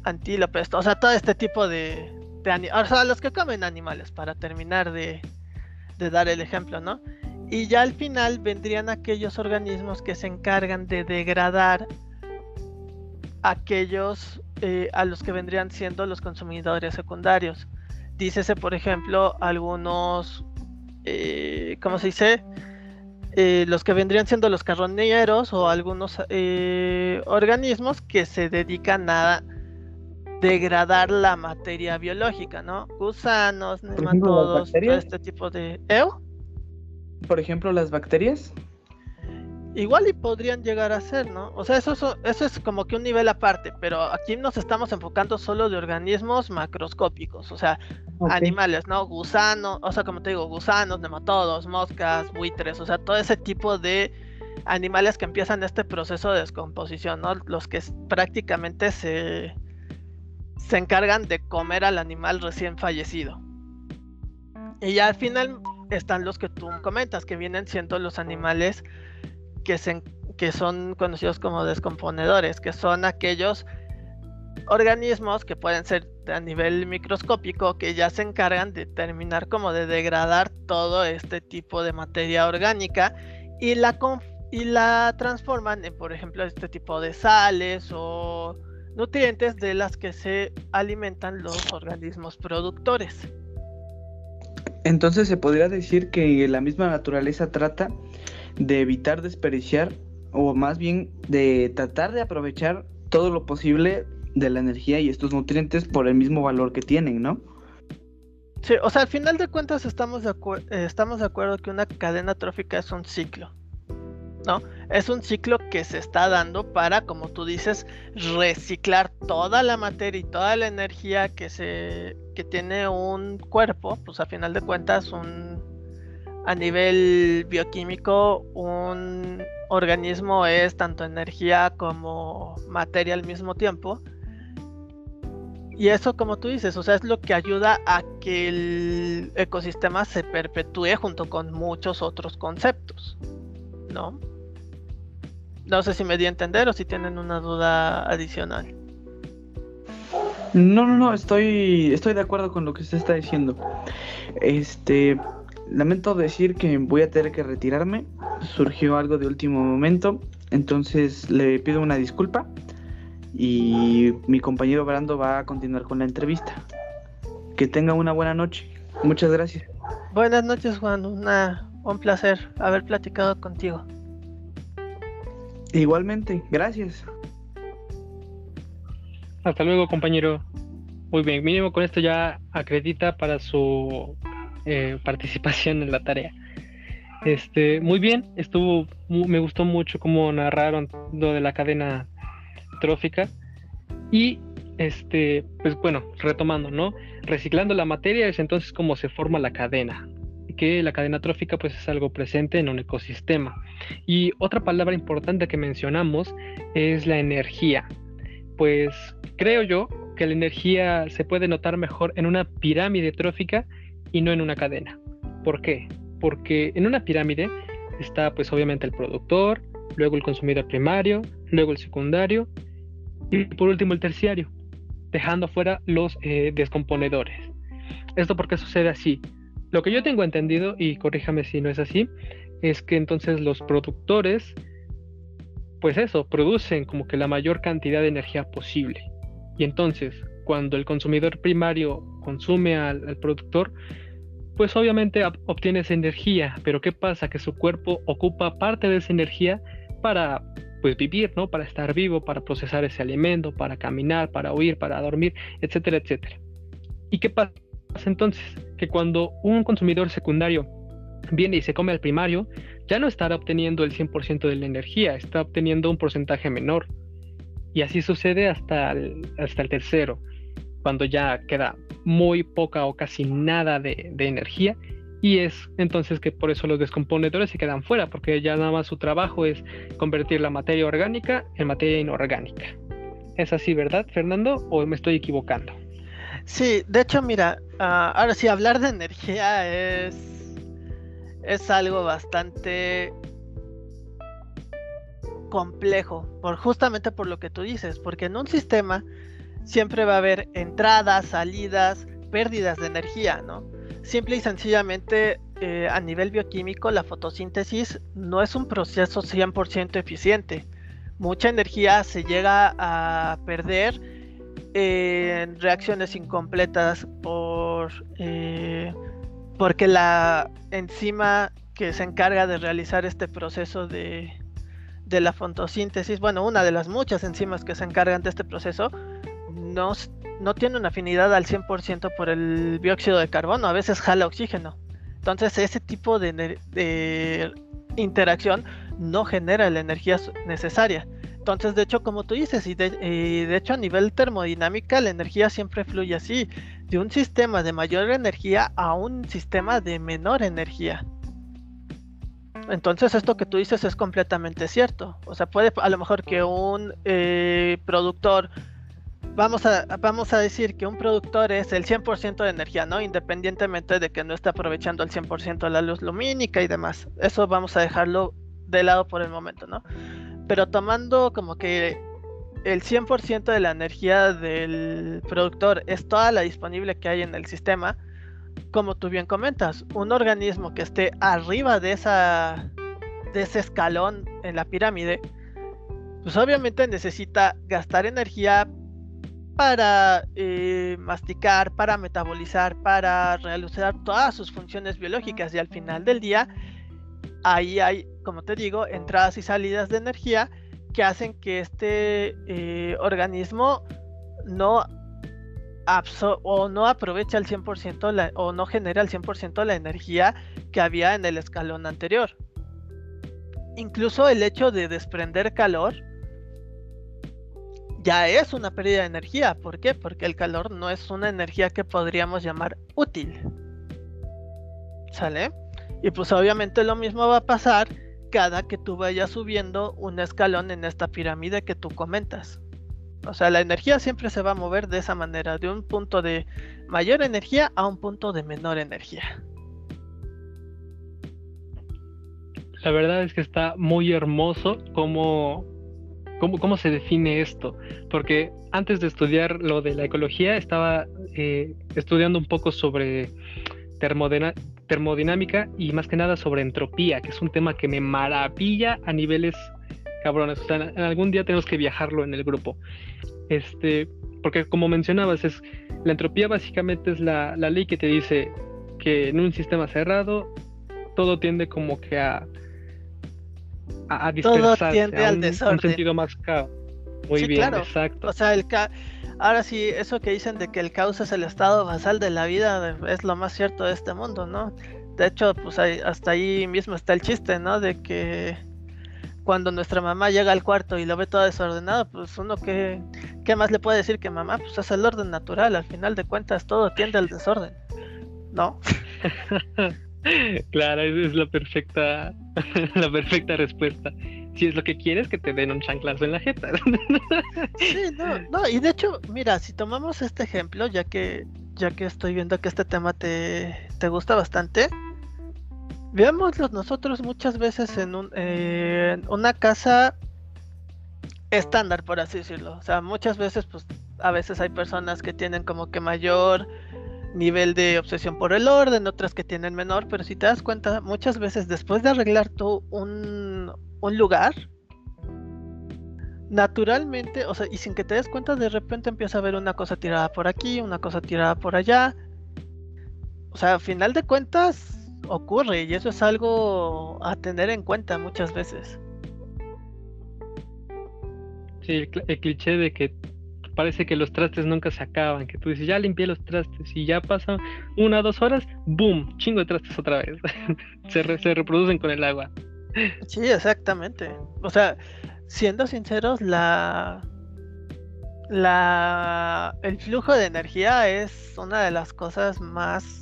Speaker 2: antílopes, o sea, todo este tipo de, de o sea, los que comen animales, para terminar de, de dar el ejemplo, ¿no? Y ya al final vendrían aquellos organismos que se encargan de degradar aquellos eh, a los que vendrían siendo los consumidores secundarios. Dícese, por ejemplo, algunos, eh, ¿cómo se dice? Eh, los que vendrían siendo los carroñeros o algunos organismos que se dedican a degradar la materia biológica, ¿no? Gusanos, nematodos, todo este tipo de...
Speaker 3: Por ejemplo, las bacterias.
Speaker 2: Igual y podrían llegar a ser, ¿no? O sea, eso, eso es como que un nivel aparte, pero aquí nos estamos enfocando solo de organismos macroscópicos, o sea, animales, ¿no? Gusanos, o sea, como te digo, gusanos, nematodos, moscas, buitres, o sea, todo ese tipo de animales que empiezan este proceso de descomposición, ¿no? Los que prácticamente se, se encargan de comer al animal recién fallecido. Y ya al final están los que tú comentas, que vienen siendo los animales que, son conocidos como descomponedores, que son aquellos organismos que pueden ser a nivel microscópico que ya se encargan de terminar como de degradar todo este tipo de materia orgánica y la, y la transforman en por ejemplo este tipo de sales o nutrientes de las que se alimentan los organismos productores.
Speaker 3: Entonces se podría decir que la misma naturaleza trata de evitar desperdiciar o más bien de tratar de aprovechar todo lo posible de la energía y estos nutrientes por el mismo valor que tienen, ¿no?
Speaker 2: Sí, o sea, al final de cuentas estamos de, eh, estamos de acuerdo que una cadena trófica es un ciclo, ¿no? Es un ciclo que se está dando para, como tú dices, reciclar toda la materia y toda la energía que se que tiene un cuerpo, pues a final de cuentas un a nivel bioquímico un organismo es tanto energía como materia al mismo tiempo. Y eso, como tú dices, o sea, es lo que ayuda a que el ecosistema se perpetúe junto con muchos otros conceptos, ¿no? No sé si me di a entender o si tienen una duda adicional.
Speaker 3: No, no, no, estoy, estoy de acuerdo con lo que usted está diciendo. Este, lamento decir que voy a tener que retirarme. Surgió algo de último momento, entonces le pido una disculpa y mi compañero Brando va a continuar con la entrevista. Que tenga una buena noche. Muchas gracias.
Speaker 2: Buenas noches, Juan. Una, un placer haber platicado contigo.
Speaker 3: Igualmente, gracias.
Speaker 1: Hasta luego, compañero. Muy bien, mínimo con esto ya acredita para su eh, participación en la tarea. Este, muy bien, estuvo, me gustó mucho cómo narraron lo de la cadena trófica y este, pues bueno, retomando, ¿no? Reciclando la materia es entonces como se forma la cadena que la cadena trófica pues es algo presente en un ecosistema. Y otra palabra importante que mencionamos es la energía. Pues creo yo que la energía se puede notar mejor en una pirámide trófica y no en una cadena. ¿Por qué? Porque en una pirámide está pues obviamente el productor, luego el consumidor primario, luego el secundario y por último el terciario, dejando afuera los eh, descomponedores. ¿Esto por qué sucede así? Lo que yo tengo entendido, y corríjame si no es así, es que entonces los productores, pues eso, producen como que la mayor cantidad de energía posible. Y entonces, cuando el consumidor primario consume al, productor, pues obviamente obtiene esa energía, pero ¿qué pasa? Que su cuerpo ocupa parte de esa energía para pues vivir, ¿no? Para estar vivo, para procesar ese alimento, para caminar, para huir, para dormir, etcétera, etcétera. ¿Y qué pasa entonces? que cuando un consumidor secundario viene y se come al primario, ya no estará obteniendo el 100% de la energía, está obteniendo un porcentaje menor. Y así sucede hasta el, hasta el tercero, cuando ya queda muy poca o casi nada de, energía. Y es entonces que por eso los descomponedores se quedan fuera, porque ya nada más su trabajo es convertir la materia orgánica en materia inorgánica. ¿Es así, verdad, Fernando? ¿O me estoy equivocando?
Speaker 2: Sí, de hecho, mira, ah, ahora sí, hablar de energía es, es algo bastante complejo, por, justamente por lo que tú dices, porque en un sistema siempre va a haber entradas, salidas, pérdidas de energía, ¿no? Simple y sencillamente eh, a nivel bioquímico la fotosíntesis no es un proceso 100% eficiente. Mucha energía se llega a perder en reacciones incompletas por eh, porque la enzima que se encarga de realizar este proceso de, de, la fotosíntesis, bueno, una de las muchas enzimas que se encargan de este proceso, no, no tiene una afinidad al 100% por el dióxido de carbono, a veces jala oxígeno. Entonces ese tipo de, de interacción no genera la energía necesaria. Entonces, de hecho, como tú dices, y de, hecho a nivel termodinámica, la energía siempre fluye así, de un sistema de mayor energía a un sistema de menor energía. Entonces, esto que tú dices es completamente cierto. O sea, puede a lo mejor que un eh, productor, vamos a, vamos a decir que un productor es el 100% de energía, ¿no? Independientemente de que no esté aprovechando el 100% de la luz lumínica y demás. Eso vamos a dejarlo de lado por el momento, ¿no? pero tomando como que el 100% de la energía del productor es toda la disponible que hay en el sistema, como tú bien comentas, un organismo que esté arriba de esa de ese escalón en la pirámide, pues obviamente necesita gastar energía para eh, masticar, para metabolizar, para realizar todas sus funciones biológicas y al final del día ahí hay, como te digo, entradas y salidas de energía que hacen que este eh, organismo no o no aproveche al 100% o no genere al 100% la energía que había en el escalón anterior. Incluso el hecho de desprender calor ya es una pérdida de energía. ¿Por qué? Porque el calor no es una energía que podríamos llamar útil. ¿Sale? Y pues obviamente lo mismo va a pasar cada que tú vayas subiendo un escalón en esta pirámide que tú comentas. O sea, la energía siempre se va a mover de esa manera, de un punto de mayor energía a un punto de menor energía.
Speaker 1: La verdad es que está muy hermoso cómo ¿Cómo, se define esto? Porque antes de estudiar lo de la ecología estaba eh, estudiando un poco sobre termodinámica y más que nada sobre entropía, que es un tema que me maravilla a niveles cabrones. O sea, algún día tenemos que viajarlo en el grupo. Este, porque como mencionabas, es la entropía básicamente es la, la ley que te dice que en un sistema cerrado todo tiende como que a a, Todo tiende al desorden. Un sentido más caos. Muy bien, exacto.
Speaker 2: O sea, el ahora sí, eso que dicen de que el caos es el estado basal de la vida es lo más cierto de este mundo, ¿no? De hecho, pues hasta ahí mismo está el chiste, ¿no? De que cuando nuestra mamá llega al cuarto y lo ve todo desordenado, pues uno que qué más le puede decir que mamá, pues es el orden natural, al final de cuentas todo tiende al desorden, ¿no?
Speaker 1: Claro, esa es la perfecta, la perfecta respuesta. Si es lo que quieres, que te den un chanclazo en la jeta.
Speaker 2: Sí, no, no, y de hecho, mira, si tomamos este ejemplo, ya que, ya que estoy viendo que este tema te, te gusta bastante, veámoslo nosotros muchas veces en, un, una casa estándar, por así decirlo. O sea, muchas veces, pues, a veces hay personas que tienen como que mayor nivel de obsesión por el orden, otras que tienen menor, pero si te das cuenta, muchas veces después de arreglar tú un, un lugar, naturalmente, o sea, y sin que te des cuenta, de repente empieza a ver una cosa tirada por aquí, una cosa tirada por allá. O sea, a final de cuentas ocurre y eso es algo a tener en cuenta muchas veces.
Speaker 1: Sí, el cliché de que parece que los trastes nunca se acaban, que tú dices, ya limpié los trastes y ya pasan una o dos horas, ¡boom! Chingo de trastes otra vez. se, se reproducen con el agua.
Speaker 2: Sí, exactamente. O sea, siendo sinceros, la la el flujo de energía es una de las cosas más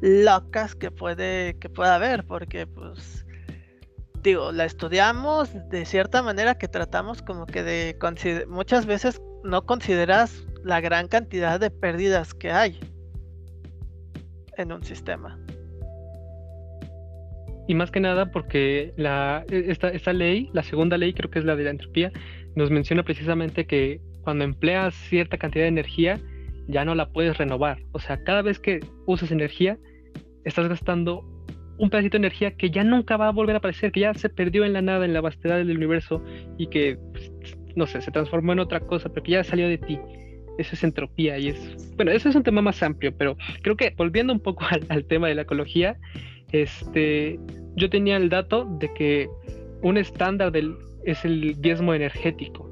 Speaker 2: locas que puede que pueda haber porque pues digo la estudiamos de cierta manera que tratamos como que de muchas veces no consideras la gran cantidad de pérdidas que hay en un sistema.
Speaker 1: Y más que nada porque la, e, esta, esta ley, la segunda ley creo que es la de la entropía, nos menciona precisamente que cuando empleas cierta cantidad de energía ya no la puedes renovar. O sea, cada vez que usas energía, estás gastando un pedacito de energía que ya nunca va a volver a aparecer, que ya se perdió en la nada, en la vastedad del universo y que pues, no sé, se transformó en otra cosa, pero que ya salió de ti. Eso es entropía y es, bueno, eso es un tema más amplio, pero creo que volviendo un poco al, tema de la ecología, este, yo tenía el dato de que un estándar es el diezmo energético.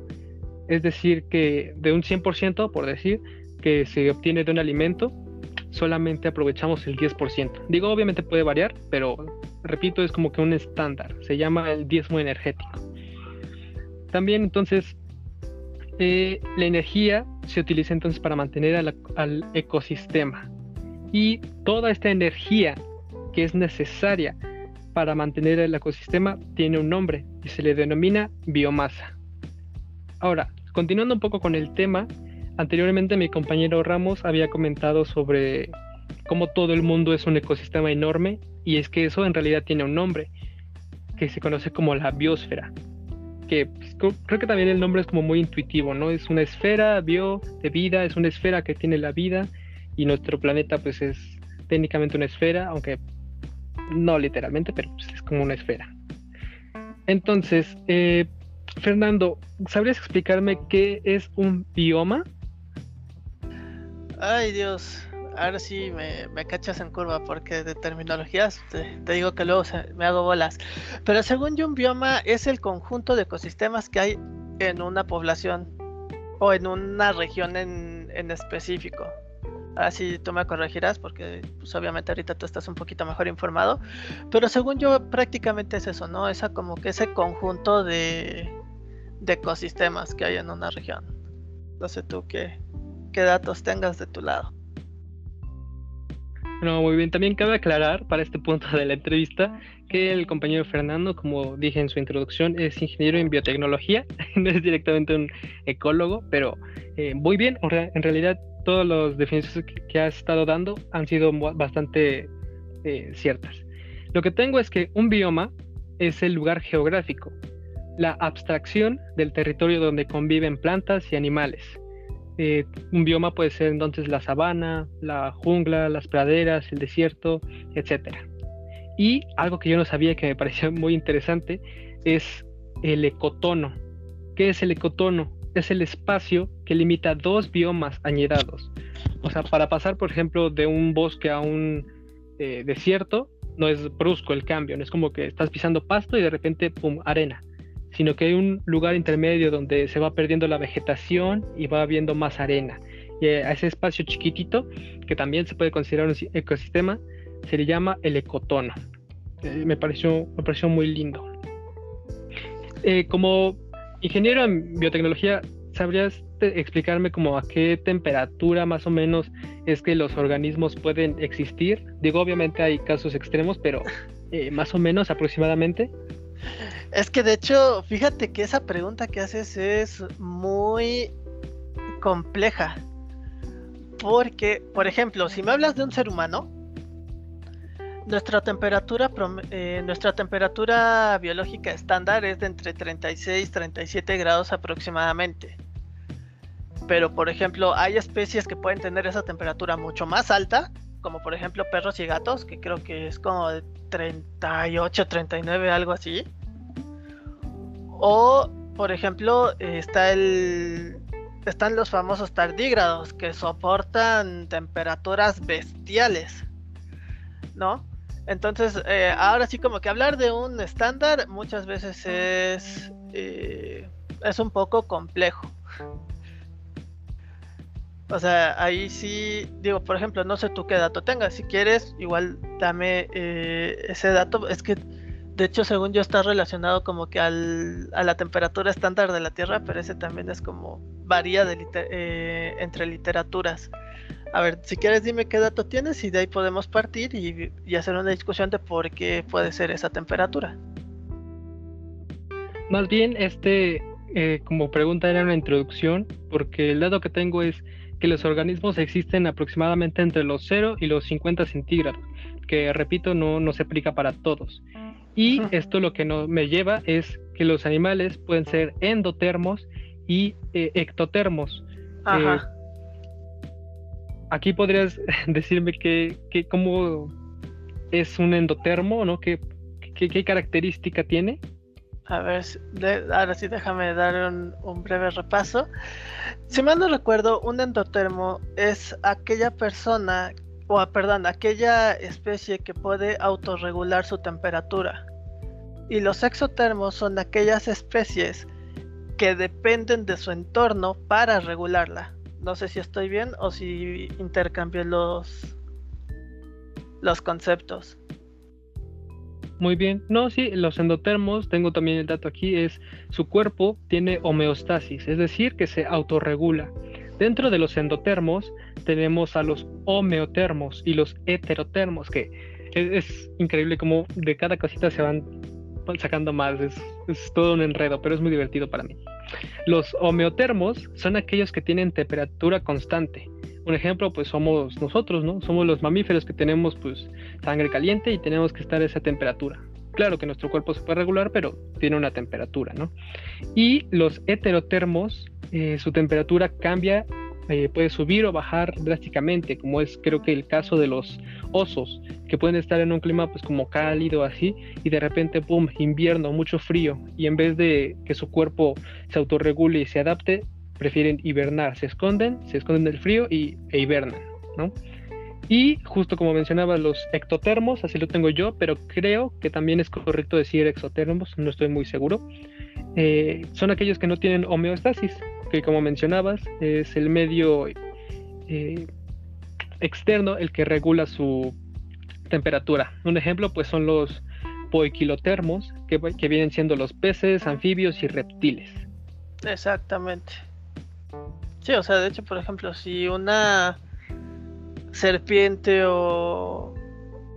Speaker 1: Es decir, que de un 100%, por decir, que se obtiene de un alimento, solamente aprovechamos el 10%. Digo, obviamente puede variar, pero repito, es como que un estándar. Se llama el diezmo energético. También entonces eh, la energía se utiliza entonces para mantener al ecosistema y toda esta energía que es necesaria para mantener el ecosistema tiene un nombre y se le denomina biomasa. Ahora, continuando un poco con el tema, anteriormente mi compañero Ramos había comentado sobre cómo todo el mundo es un ecosistema enorme y es que eso en realidad tiene un nombre que se conoce como la biosfera pues, creo que también el nombre es como muy intuitivo, ¿no? Es una esfera bio de vida, es una esfera que tiene la vida y nuestro planeta pues es técnicamente una esfera, aunque no literalmente, pero pues, es como una esfera. Entonces, eh, Fernando, ¿sabrías explicarme qué es un bioma?
Speaker 2: Ay Dios, ahora sí me, cachas en curva porque de terminologías te, digo que luego me hago bolas. Pero según yo un bioma es el conjunto de ecosistemas que hay en una población o en una región en, en específico. Así tú me corregirás porque pues, obviamente ahorita tú estás un poquito mejor informado. Pero según yo prácticamente es eso, ¿no? Esa como que ese conjunto de, ecosistemas que hay en una región. No sé tú qué datos tengas de tu lado.
Speaker 1: No, muy bien. También cabe aclarar para este punto de la entrevista que el compañero Fernando, como dije en su introducción, es ingeniero en biotecnología, no es directamente un ecólogo, pero eh, muy bien. En realidad, todas las definiciones que, has estado dando han sido bastante eh, ciertas. Lo que tengo es que un bioma es el lugar geográfico, la abstracción del territorio donde conviven plantas y animales eh, un bioma puede ser entonces la sabana, la jungla, las praderas, el desierto, etc. Y algo que yo no sabía que me pareció muy interesante es el ecotono. ¿Qué es el ecotono? Es el espacio que limita dos biomas añadidos. O sea, para pasar, por ejemplo, de un bosque a un eh, desierto, no es brusco el cambio, no es como que estás pisando pasto y de repente, ¡pum!, arena sino que hay un lugar intermedio donde se va perdiendo la vegetación y va habiendo más arena. Y a ese espacio chiquitito, que también se puede considerar un ecosistema, se le llama el ecotono. Eh, me, pareció, me pareció muy lindo. Eh, como ingeniero en biotecnología, ¿sabrías explicarme como a qué temperatura más o menos es que los organismos pueden existir? Digo, obviamente hay casos extremos, pero eh, más o menos aproximadamente.
Speaker 2: Es que de hecho, fíjate que esa pregunta que haces es muy compleja. Porque, por ejemplo, si me hablas de un ser humano, nuestra temperatura, eh, temperatura biológica estándar es de entre 36 y 37 grados aproximadamente. Pero, por ejemplo, hay especies que pueden tener esa temperatura mucho más alta, como por ejemplo perros y gatos, que creo que es como de 38, 39, algo así. O, por ejemplo, está el, están los famosos tardígrados que soportan temperaturas bestiales, ¿no? Entonces, eh, ahora sí como que hablar de un estándar muchas veces es, eh, es un poco complejo. O sea, ahí sí, digo, por ejemplo, no sé tú qué dato tengas. Si quieres, igual dame eh, ese dato. Es que de hecho, según yo, está relacionado como que al, a la temperatura estándar de la Tierra, pero ese también es como varía de eh, entre literaturas. A ver, si quieres dime qué dato tienes y de ahí podemos partir y, hacer una discusión de por qué puede ser esa temperatura.
Speaker 1: Más bien, este, eh, como pregunta era una introducción, porque el dato que tengo es que los organismos existen aproximadamente entre los 0 y los 50 centígrados, que repito, no, no se aplica para todos. Y esto lo que no, me lleva es que los animales pueden ser endotermos y eh, ectotermos. Eh, aquí podrías decirme que, cómo es un endotermo, ¿no? ¿Qué, qué, característica tiene?
Speaker 2: A ver, ahora sí déjame dar un, un, breve repaso. Si mal no recuerdo, un endotermo es aquella persona o perdón, aquella especie que puede autorregular su temperatura. Y los exotermos son aquellas especies que dependen de su entorno para regularla. No sé si estoy bien o si intercambié los, los conceptos.
Speaker 1: Muy bien. No, sí, los endotermos, tengo también el dato aquí, es su cuerpo tiene homeostasis, es decir, que se autorregula. Dentro de los endotermos tenemos a los homeotermos y los heterotermos, que es, increíble como de cada cosita se van sacando más, es, es, todo un enredo, pero es muy divertido para mí. Los homeotermos son aquellos que tienen temperatura constante. Un ejemplo, pues somos nosotros, ¿no? Somos los mamíferos que tenemos pues sangre caliente y tenemos que estar a esa temperatura. Claro que nuestro cuerpo se puede regular, pero tiene una temperatura, ¿no? Y los heterotermos, eh, su temperatura cambia, eh, puede subir o bajar drásticamente, como es creo que el caso de los osos, que pueden estar en un clima pues como cálido así, y de repente, ¡pum!, invierno, mucho frío, y en vez de que su cuerpo se autorregule y se adapte, prefieren hibernar, se esconden, se esconden del frío y, e hibernan, ¿no? Y justo como mencionaba, los ectotermos, así lo tengo yo, pero creo que también es correcto decir exotermos, no estoy muy seguro. Eh, son aquellos que no tienen homeostasis, que como mencionabas, es el medio eh, externo el que regula su temperatura. Un ejemplo, pues son los poiquilotermos, que, que vienen siendo los peces, anfibios y reptiles.
Speaker 2: Exactamente. Sí, o sea, de hecho, por ejemplo, si una serpiente o,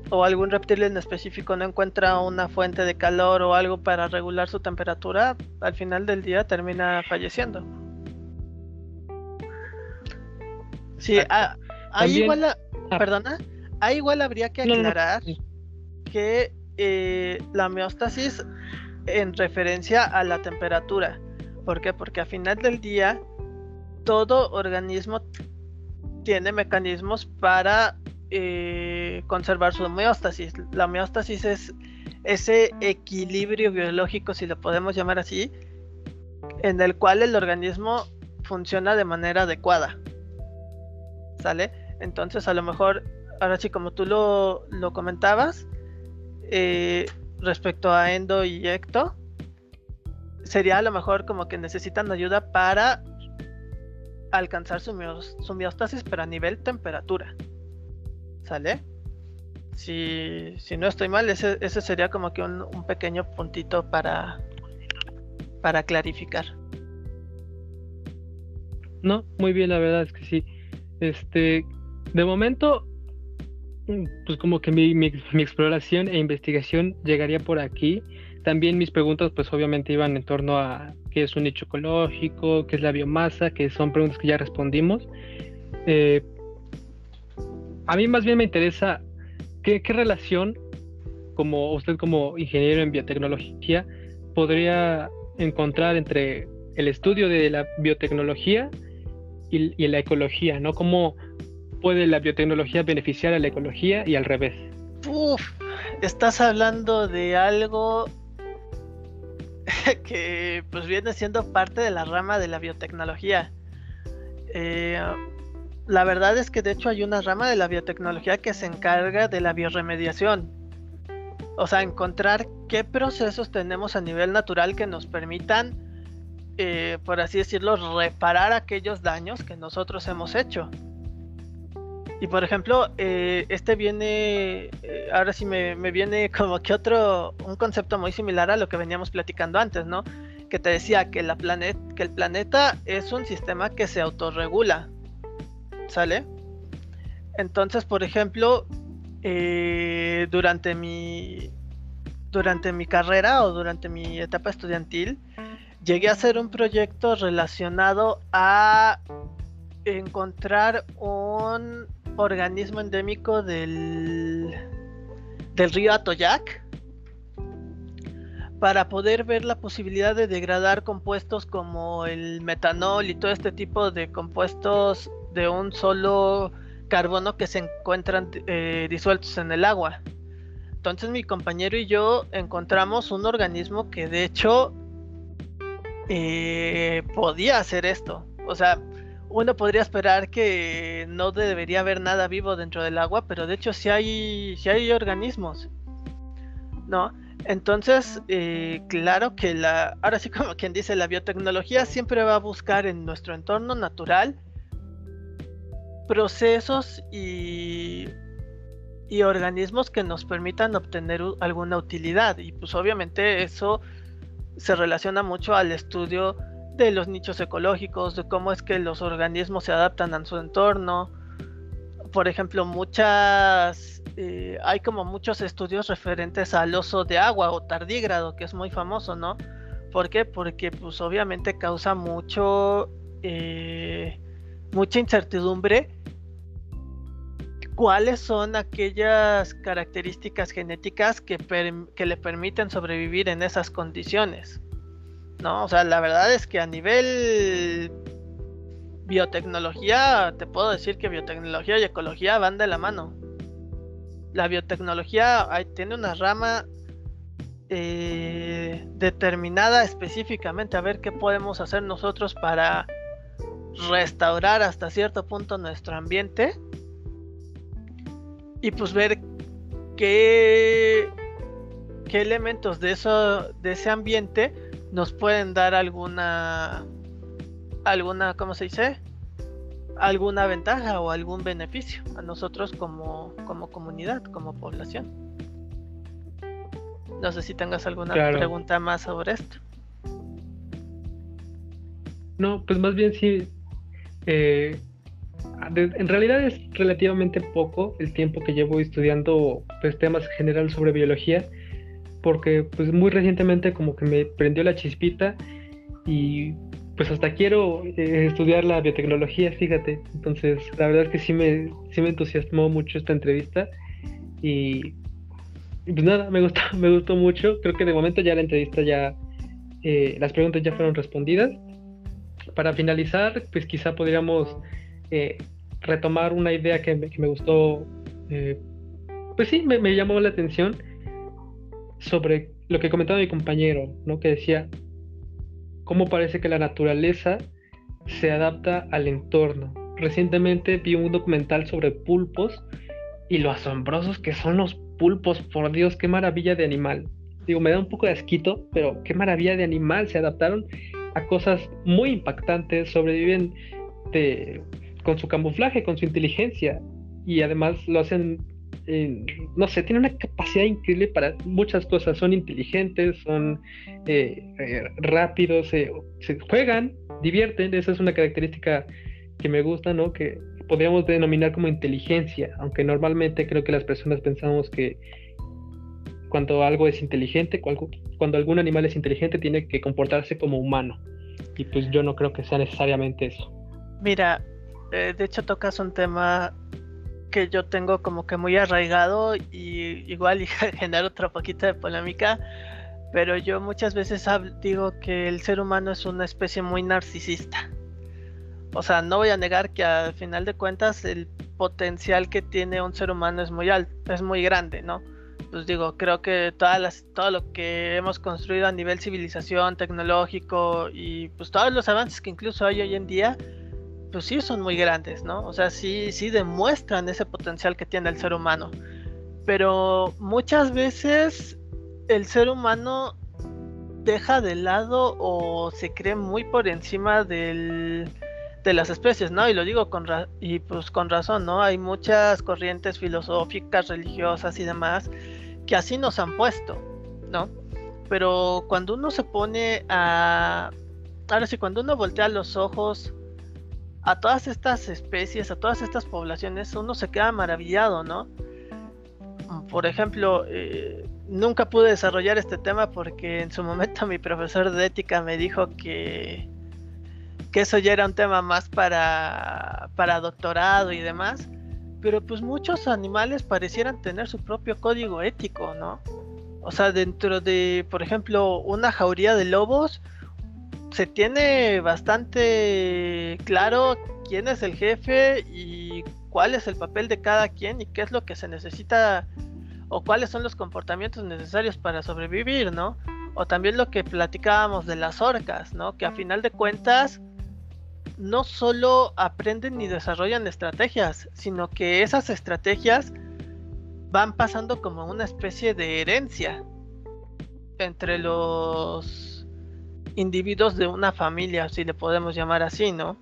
Speaker 2: o algún reptil en específico no encuentra una fuente de calor o algo para regular su temperatura, al final del día termina falleciendo. Sí, ah, ahí igual, ah. perdona, ahí igual habría que aclarar que eh, la homeostasis en referencia a la temperatura. ¿Por qué? Porque al final del día todo organismo tiene mecanismos para eh, conservar su homeostasis. La homeostasis es ese equilibrio biológico, si lo podemos llamar así, en el cual el organismo funciona de manera adecuada. ¿Sale? Entonces a lo mejor, ahora sí como tú lo, comentabas, eh, respecto a Endo y Ecto, sería a lo mejor como que necesitan ayuda para alcanzar su, homeostasis, pero a nivel temperatura. ¿Sale? Si, si no estoy mal, ese, ese sería como que un, un, pequeño puntito para, para clarificar.
Speaker 1: No, muy bien, la verdad es que sí. Este, de momento, pues como que mi, exploración e investigación llegaría por aquí. También mis preguntas, pues obviamente iban en torno a qué es un nicho ecológico, qué es la biomasa, que son preguntas que ya respondimos. Eh, a mí más bien me interesa qué, relación, como usted como ingeniero en biotecnología, podría encontrar entre el estudio de la biotecnología y, la ecología, ¿no? ¿Cómo puede la biotecnología beneficiar a la ecología y al revés?
Speaker 2: Uf, estás hablando de algo que pues viene siendo parte de la rama de la biotecnología. Eh, la verdad es que de hecho hay una rama de la biotecnología que se encarga de la bioremediación. O sea, encontrar qué procesos tenemos a nivel natural que nos permitan, eh, por así decirlo, reparar aquellos daños que nosotros hemos hecho. Y por ejemplo, eh, este viene, eh, ahora sí me, viene como que otro, un concepto muy similar a lo que veníamos platicando antes, ¿no? Que te decía que, la planet, que el planeta es un sistema que se autorregula, ¿sale? Entonces, por ejemplo, durante mi durante mi carrera o durante mi etapa estudiantil, llegué a hacer un proyecto relacionado a encontrar un organismo endémico del, del río Atoyac para poder ver la posibilidad de degradar compuestos como el metanol y todo este tipo de compuestos de un solo carbono que se encuentran eh, disueltos en el agua. Entonces mi compañero y yo encontramos un organismo que de hecho eh, podía hacer esto. O sea, uno podría esperar que no debería haber nada vivo dentro del agua, pero de hecho sí hay, hay organismos, ¿no? Entonces, eh, claro que la, ahora sí como quien dice, la biotecnología siempre va a buscar en nuestro entorno natural procesos y, y organismos que nos permitan obtener alguna utilidad. Y pues obviamente eso se relaciona mucho al estudio de los nichos ecológicos, de cómo es que los organismos se adaptan a su entorno. Por ejemplo, muchas eh, hay como muchos estudios referentes al oso de agua o tardígrado, que es muy famoso, ¿no? ¿Por qué? Porque pues obviamente causa mucho eh, mucha incertidumbre cuáles son aquellas características genéticas que, le permiten sobrevivir en esas condiciones. No, o sea, la verdad es que a nivel biotecnología, te puedo decir que biotecnología y ecología van de la mano. La biotecnología tiene una rama eh, determinada específicamente a ver qué podemos hacer nosotros para restaurar hasta cierto punto nuestro ambiente y pues ver qué, qué elementos de, eso, de ese ambiente nos pueden dar alguna, alguna, ¿cómo se dice? alguna ventaja o algún beneficio a nosotros como, como comunidad, como población. No sé si tengas alguna pregunta más sobre esto.
Speaker 1: No, pues más bien sí. Eh, en realidad es relativamente poco el tiempo que llevo estudiando pues, temas generales sobre biología, porque pues muy recientemente como que me prendió la chispita y pues hasta quiero eh, estudiar la biotecnología, fíjate. Entonces, la verdad es que sí me, sí me entusiasmó mucho esta entrevista y, pues nada, me gustó, me gustó mucho. Creo que de momento ya la entrevista ya, eh, las preguntas ya fueron respondidas. Para finalizar, pues quizá podríamos eh, retomar una idea que me, gustó, pues sí, me, me llamó la atención sobre lo que comentaba mi compañero, ¿no? Que decía, cómo parece que la naturaleza se adapta al entorno. Recientemente vi un documental sobre pulpos y lo asombrosos que son los pulpos, por Dios, qué maravilla de animal. Digo, me da un poco de asquito, pero qué maravilla de animal. Se adaptaron a cosas muy impactantes, sobreviven con su camuflaje, con su inteligencia y además lo hacen no sé, tiene una capacidad increíble para muchas cosas. Son inteligentes, son eh, eh, rápidos, se juegan, divierten. Esa es una característica que me gusta, ¿no? Que podríamos denominar como inteligencia, aunque normalmente creo que las personas pensamos que cuando algo es inteligente, cuando algún animal es inteligente, tiene que comportarse como humano. Y pues yo no creo que sea necesariamente eso.
Speaker 2: Mira, eh, de hecho tocas un tema que yo tengo como que muy arraigado y igual genera otro poquito de polémica, pero yo muchas veces digo que el ser humano es una especie muy narcisista. O sea, no voy a negar que al final de cuentas el potencial que tiene un ser humano es muy alto, es muy grande, ¿no? Pues digo, creo que todas las, todo lo que hemos construido a nivel civilización, tecnológico y pues todos los avances que incluso hay hoy en día, pues sí son muy grandes, ¿no? O sea, sí, sí demuestran ese potencial que tiene el ser humano. Pero muchas veces el ser humano deja de lado o se cree muy por encima del, de las especies, ¿no? Y lo digo con, y pues con razón, ¿no? Hay muchas corrientes filosóficas, religiosas y demás que así nos han puesto, ¿no? Pero cuando uno se pone a... Ahora sí, cuando uno voltea los ojos a todas estas especies, a todas estas poblaciones, uno se queda maravillado, ¿no? Por ejemplo, eh, nunca pude desarrollar este tema porque en su momento mi profesor de ética me dijo que, que eso ya era un tema más para, para doctorado y demás. Pero pues muchos animales parecieran tener su propio código ético, ¿no? O sea, dentro de, por ejemplo, una jauría de lobos, se tiene bastante claro quién es el jefe y cuál es el papel de cada quien y qué es lo que se necesita o cuáles son los comportamientos necesarios para sobrevivir, ¿no? O también lo que platicábamos de las orcas, ¿no? Que a final de cuentas no solo aprenden ni desarrollan estrategias, sino que esas estrategias van pasando como una especie de herencia entre los individuos de una familia, si le podemos llamar así, ¿no?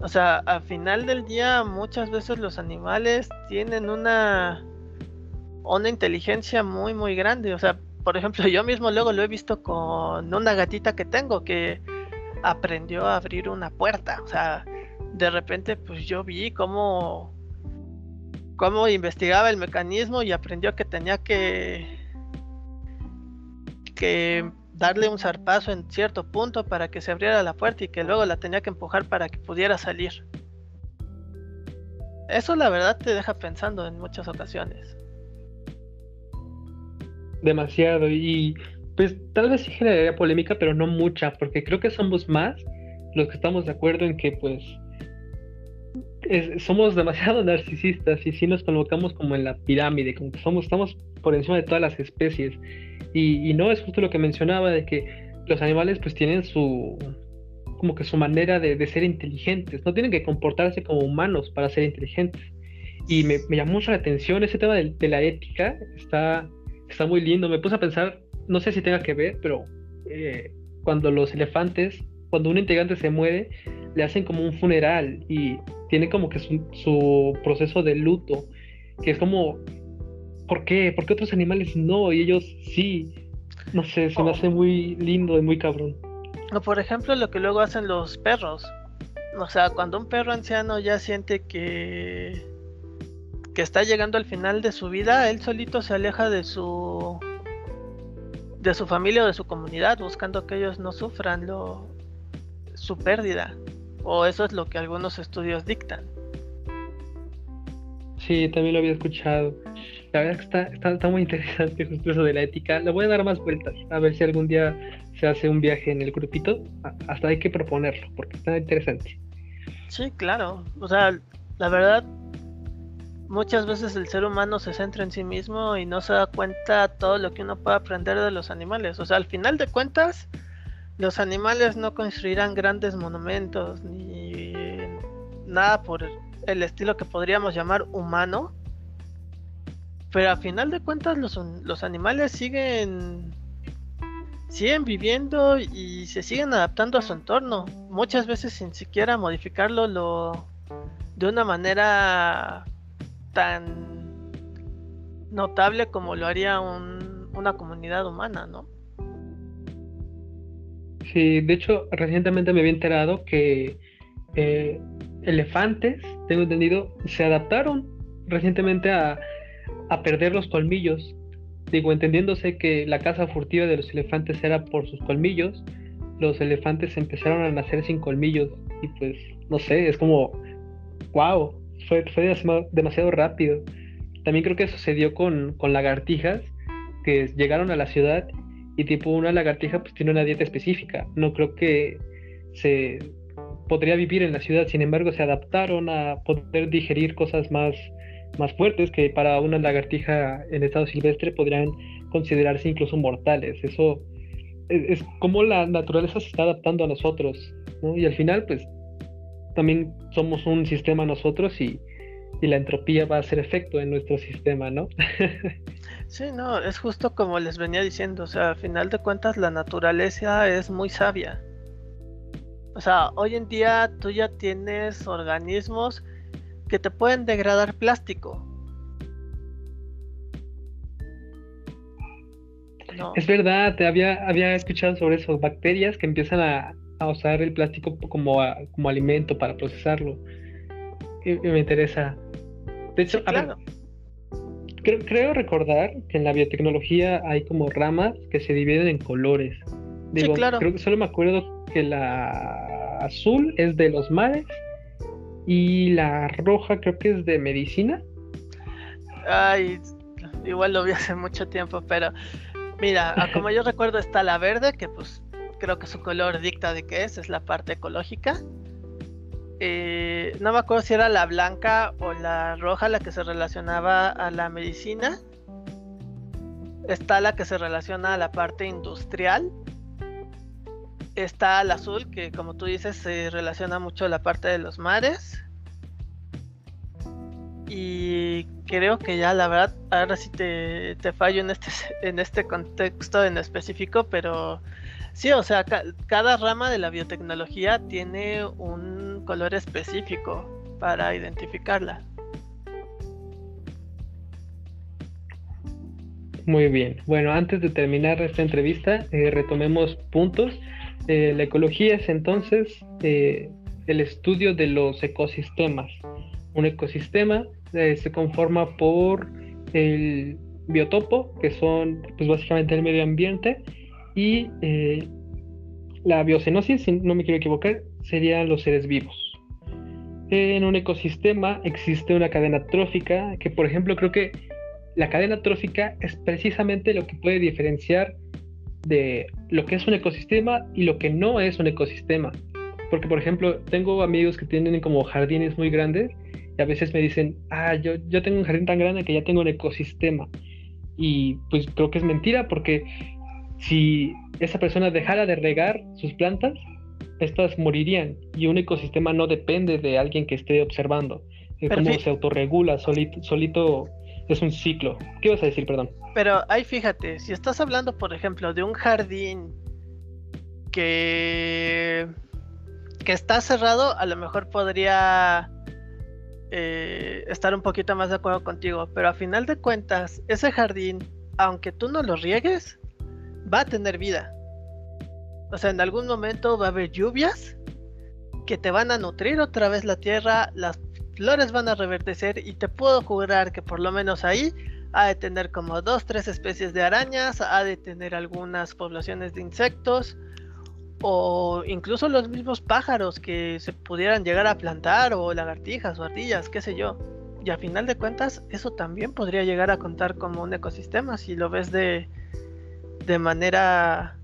Speaker 2: O sea, al final del día muchas veces los animales tienen una una inteligencia muy muy grande, o sea, por ejemplo, yo mismo luego lo he visto con una gatita que tengo que aprendió a abrir una puerta, o sea, de repente pues yo vi cómo cómo investigaba el mecanismo y aprendió que tenía que que darle un zarpazo en cierto punto para que se abriera la puerta y que luego la tenía que empujar para que pudiera salir. Eso la verdad te deja pensando en muchas ocasiones.
Speaker 1: Demasiado y pues tal vez sí generaría polémica, pero no mucha, porque creo que somos más los que estamos de acuerdo en que pues somos demasiado narcisistas y si nos colocamos como en la pirámide, como que somos, estamos por encima de todas las especies. Y, no es justo lo que mencionaba de que los animales pues tienen su como que su manera de, ser inteligentes, no tienen que comportarse como humanos para ser inteligentes. Y me, llamó mucho la atención ese tema de, la ética, está, está muy lindo, me puse a pensar, no sé si tenga que ver, pero eh, cuando los elefantes, cuando un integrante se muere, le hacen como un funeral y tiene como que su proceso de luto, que es como, ¿por qué? ¿Por qué otros animales no? Y ellos sí. No sé, se me hace muy lindo y muy cabrón.
Speaker 2: O por ejemplo lo que luego hacen los perros. O sea, cuando un perro anciano ya siente que que está llegando al final de su vida, él solito se aleja de su de su familia o de su comunidad, buscando que ellos no sufran lo, su pérdida. O eso es lo que algunos estudios dictan.
Speaker 1: Sí, también lo había escuchado. La verdad que está, está, muy interesante justo eso de la ética. Le voy a dar más vueltas, a ver si algún día se hace un viaje en el grupito. Hasta hay que proponerlo, porque está interesante.
Speaker 2: Sí, claro. O sea, la verdad, muchas veces el ser humano se centra en sí mismo y no se da cuenta todo lo que uno puede aprender de los animales. O sea, al final de cuentas, los animales no construirán grandes monumentos ni nada por el estilo que podríamos llamar humano. Pero al final de cuentas los, los animales siguen siguen viviendo y se siguen adaptando a su entorno. Muchas veces sin siquiera modificarlo lo, de una manera tan notable como lo haría una comunidad humana, ¿no?
Speaker 1: Sí, de hecho, recientemente me había enterado que eh, elefantes, tengo entendido, se adaptaron recientemente a, a perder los colmillos. Digo, entendiéndose que la caza furtiva de los elefantes era por sus colmillos, los elefantes empezaron a nacer sin colmillos y pues, no sé, es como, wow, fue, fue demasiado, rápido. También creo que sucedió con, con lagartijas que llegaron a la ciudad y tipo una lagartija pues tiene una dieta específica. No creo que se podría vivir en la ciudad, sin embargo se adaptaron a poder digerir cosas más, más fuertes que para una lagartija en estado silvestre podrían considerarse incluso mortales. Eso es, como la naturaleza se está adaptando a nosotros, Y al final pues también somos un sistema nosotros y, y la entropía va a hacer efecto en nuestro sistema, ¿no?
Speaker 2: sí, no, es justo como les venía diciendo, o sea, al final de cuentas la naturaleza es muy sabia. O sea, hoy en día tú ya tienes organismos que te pueden degradar plástico.
Speaker 1: Es verdad, te había, había escuchado sobre eso, bacterias que empiezan a, usar el plástico como, como alimento para procesarlo. Y, me interesa. De hecho, creo, recordar que en la biotecnología hay como ramas que se dividen en colores. Digo, claro. creo que solo me acuerdo que la azul es de los mares y la roja creo que es de medicina.
Speaker 2: Ay, igual lo vi hace mucho tiempo, pero mira, como yo recuerdo está la verde, que pues creo que su color dicta de qué es, es la parte ecológica. Eh, no me acuerdo si era la blanca o la roja la que se relacionaba a la medicina. Está la que se relaciona a la parte industrial. Está la azul, que como tú dices, se relaciona mucho a la parte de los mares. Y creo que ya la verdad, ahora sí te, te fallo en este, en este contexto en específico, pero Sí, o sea, cada rama de la biotecnología tiene un color específico para identificarla.
Speaker 1: Muy bien. Bueno, antes de terminar esta entrevista, eh, retomemos puntos. Eh, la ecología es entonces eh, el estudio de los ecosistemas. Un ecosistema se conforma por el biotopo, que son pues, básicamente el medio ambiente, y eh, la biocenosis, si no me quiero equivocar, serían los seres vivos. En un ecosistema existe una cadena trófica que, por ejemplo, creo que la cadena trófica es precisamente lo que puede diferenciar de lo que es un ecosistema y lo que no es un ecosistema. Porque, por ejemplo, tengo amigos que tienen como jardines muy grandes y a veces me dicen, ah, yo, yo tengo un jardín tan grande que ya tengo un ecosistema. Y pues creo que es mentira porque si esa persona dejara de regar sus plantas, estas morirían y un ecosistema no depende de alguien que esté observando. Es como se autorregula, solito, solito es un ciclo. ¿Qué vas a decir, perdón?
Speaker 2: Pero ahí fíjate, si estás hablando, por ejemplo, de un jardín que, que está cerrado, a lo mejor podría eh, estar un poquito más de acuerdo contigo, pero a final de cuentas, ese jardín, aunque tú no lo riegues, va a tener vida. O sea, en algún momento va a haber lluvias que te van a nutrir otra vez la tierra, las flores van a reverdecer y te puedo jurar que por lo menos ahí ha de tener como dos, tres especies de arañas, ha de tener algunas poblaciones de insectos o incluso los mismos pájaros que se pudieran llegar a plantar o lagartijas o ardillas, qué sé yo. Y a final de cuentas eso también podría llegar a contar como un ecosistema si lo ves de, de manera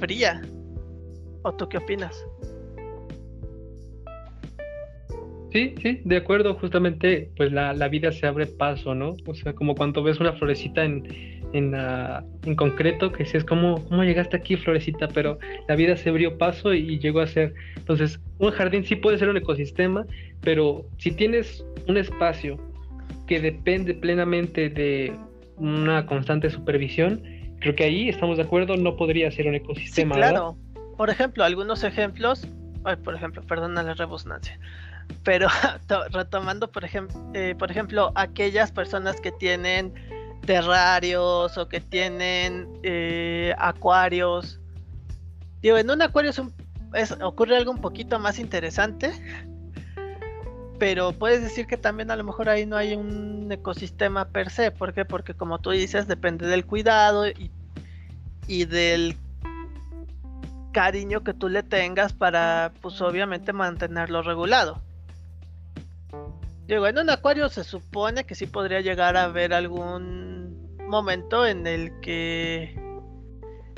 Speaker 2: fría. ¿O tú qué opinas?
Speaker 1: Sí, sí, de acuerdo, justamente pues la, vida se abre paso, ¿no? O sea, como cuando ves una florecita en, en, en concreto, que si es como, ¿cómo llegaste aquí, florecita? Pero la vida se abrió paso y, llegó a ser. Entonces, un jardín sí puede ser un ecosistema, pero si tienes un espacio que depende plenamente de una constante supervisión, creo que ahí estamos de acuerdo, no podría ser un ecosistema.
Speaker 2: Sí, claro. Por ejemplo, algunos ejemplos, por ejemplo, perdona la rebusnancia, pero retomando, por, ejemplo eh, por ejemplo, aquellas personas que tienen terrarios o que tienen eh, acuarios. Digo, en un acuario es ocurre algo un poquito más interesante, pero puedes decir que también a lo mejor ahí no hay un ecosistema per se. ¿Por qué? Porque como tú dices, depende del cuidado y, y del cariño que tú le tengas para, pues obviamente, mantenerlo regulado. Digo, en un acuario se supone que sí podría llegar a haber algún momento en el que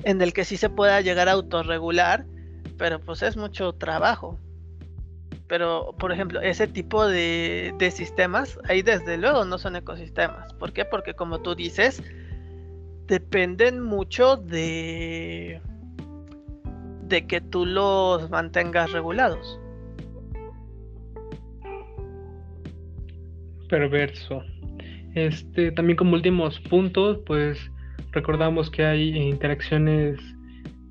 Speaker 2: en el que sí se pueda llegar a autorregular, pero pues es mucho trabajo pero por ejemplo, ese tipo de, sistemas, ahí desde luego no son ecosistemas. ¿Por qué? Porque como tú dices, dependen mucho de, de que tú los mantengas regulados.
Speaker 1: Perverso. Este, también como últimos puntos, pues recordamos que hay interacciones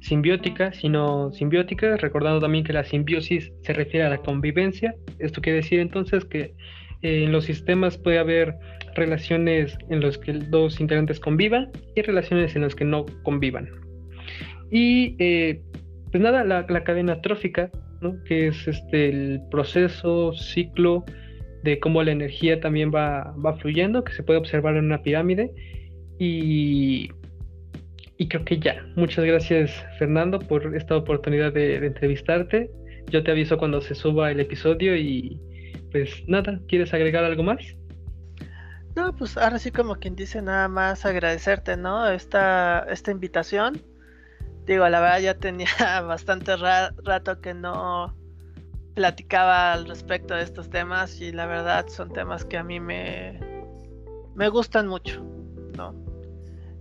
Speaker 1: simbióticas, sino simbióticas, recordando también que la simbiosis se refiere a la convivencia. Esto quiere decir entonces que eh, en los sistemas puede haber relaciones en las que dos integrantes convivan y relaciones en las que no convivan. Y eh, pues nada, la, cadena trófica, que es este, el proceso, ciclo de cómo la energía también va, va fluyendo, que se puede observar en una pirámide. Y y creo que ya. Muchas gracias, Fernando, por esta oportunidad de, entrevistarte. Yo te aviso cuando se suba el episodio y pues nada, ¿quieres agregar algo más?
Speaker 2: No, pues ahora sí como quien dice nada más agradecerte, ¿no? Esta, esta invitación. Digo, la verdad ya tenía bastante rato que no platicaba al respecto de estos temas y la verdad son temas que a mí me, me gustan mucho, ¿no?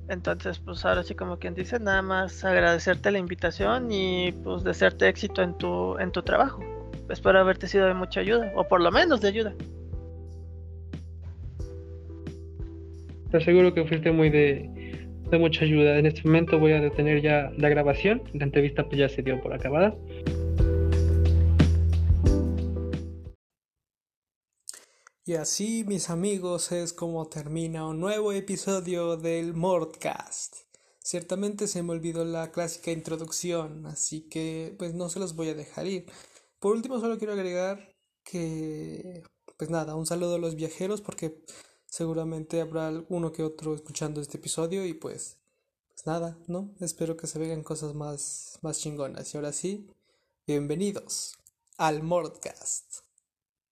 Speaker 2: Entonces, pues ahora sí como quien dice, nada más agradecerte la invitación y pues desearte éxito en tu, en tu trabajo. Espero haberte sido de mucha ayuda, o por lo menos de ayuda.
Speaker 1: Te aseguro que fuiste muy de, de mucha ayuda. En este momento voy a detener ya la grabación. La entrevista pues ya se dio por acabada.
Speaker 4: Y así, mis amigos, es como termina un nuevo episodio del Mordcast. Ciertamente se me olvidó la clásica introducción, así que pues no se los voy a dejar ir. Por último, solo quiero agregar que, pues nada, un saludo a los viajeros porque seguramente habrá uno que otro escuchando este episodio y pues, pues nada, ¿no? Espero que se vean cosas más, más chingonas. Y ahora sí, bienvenidos al Mordcast.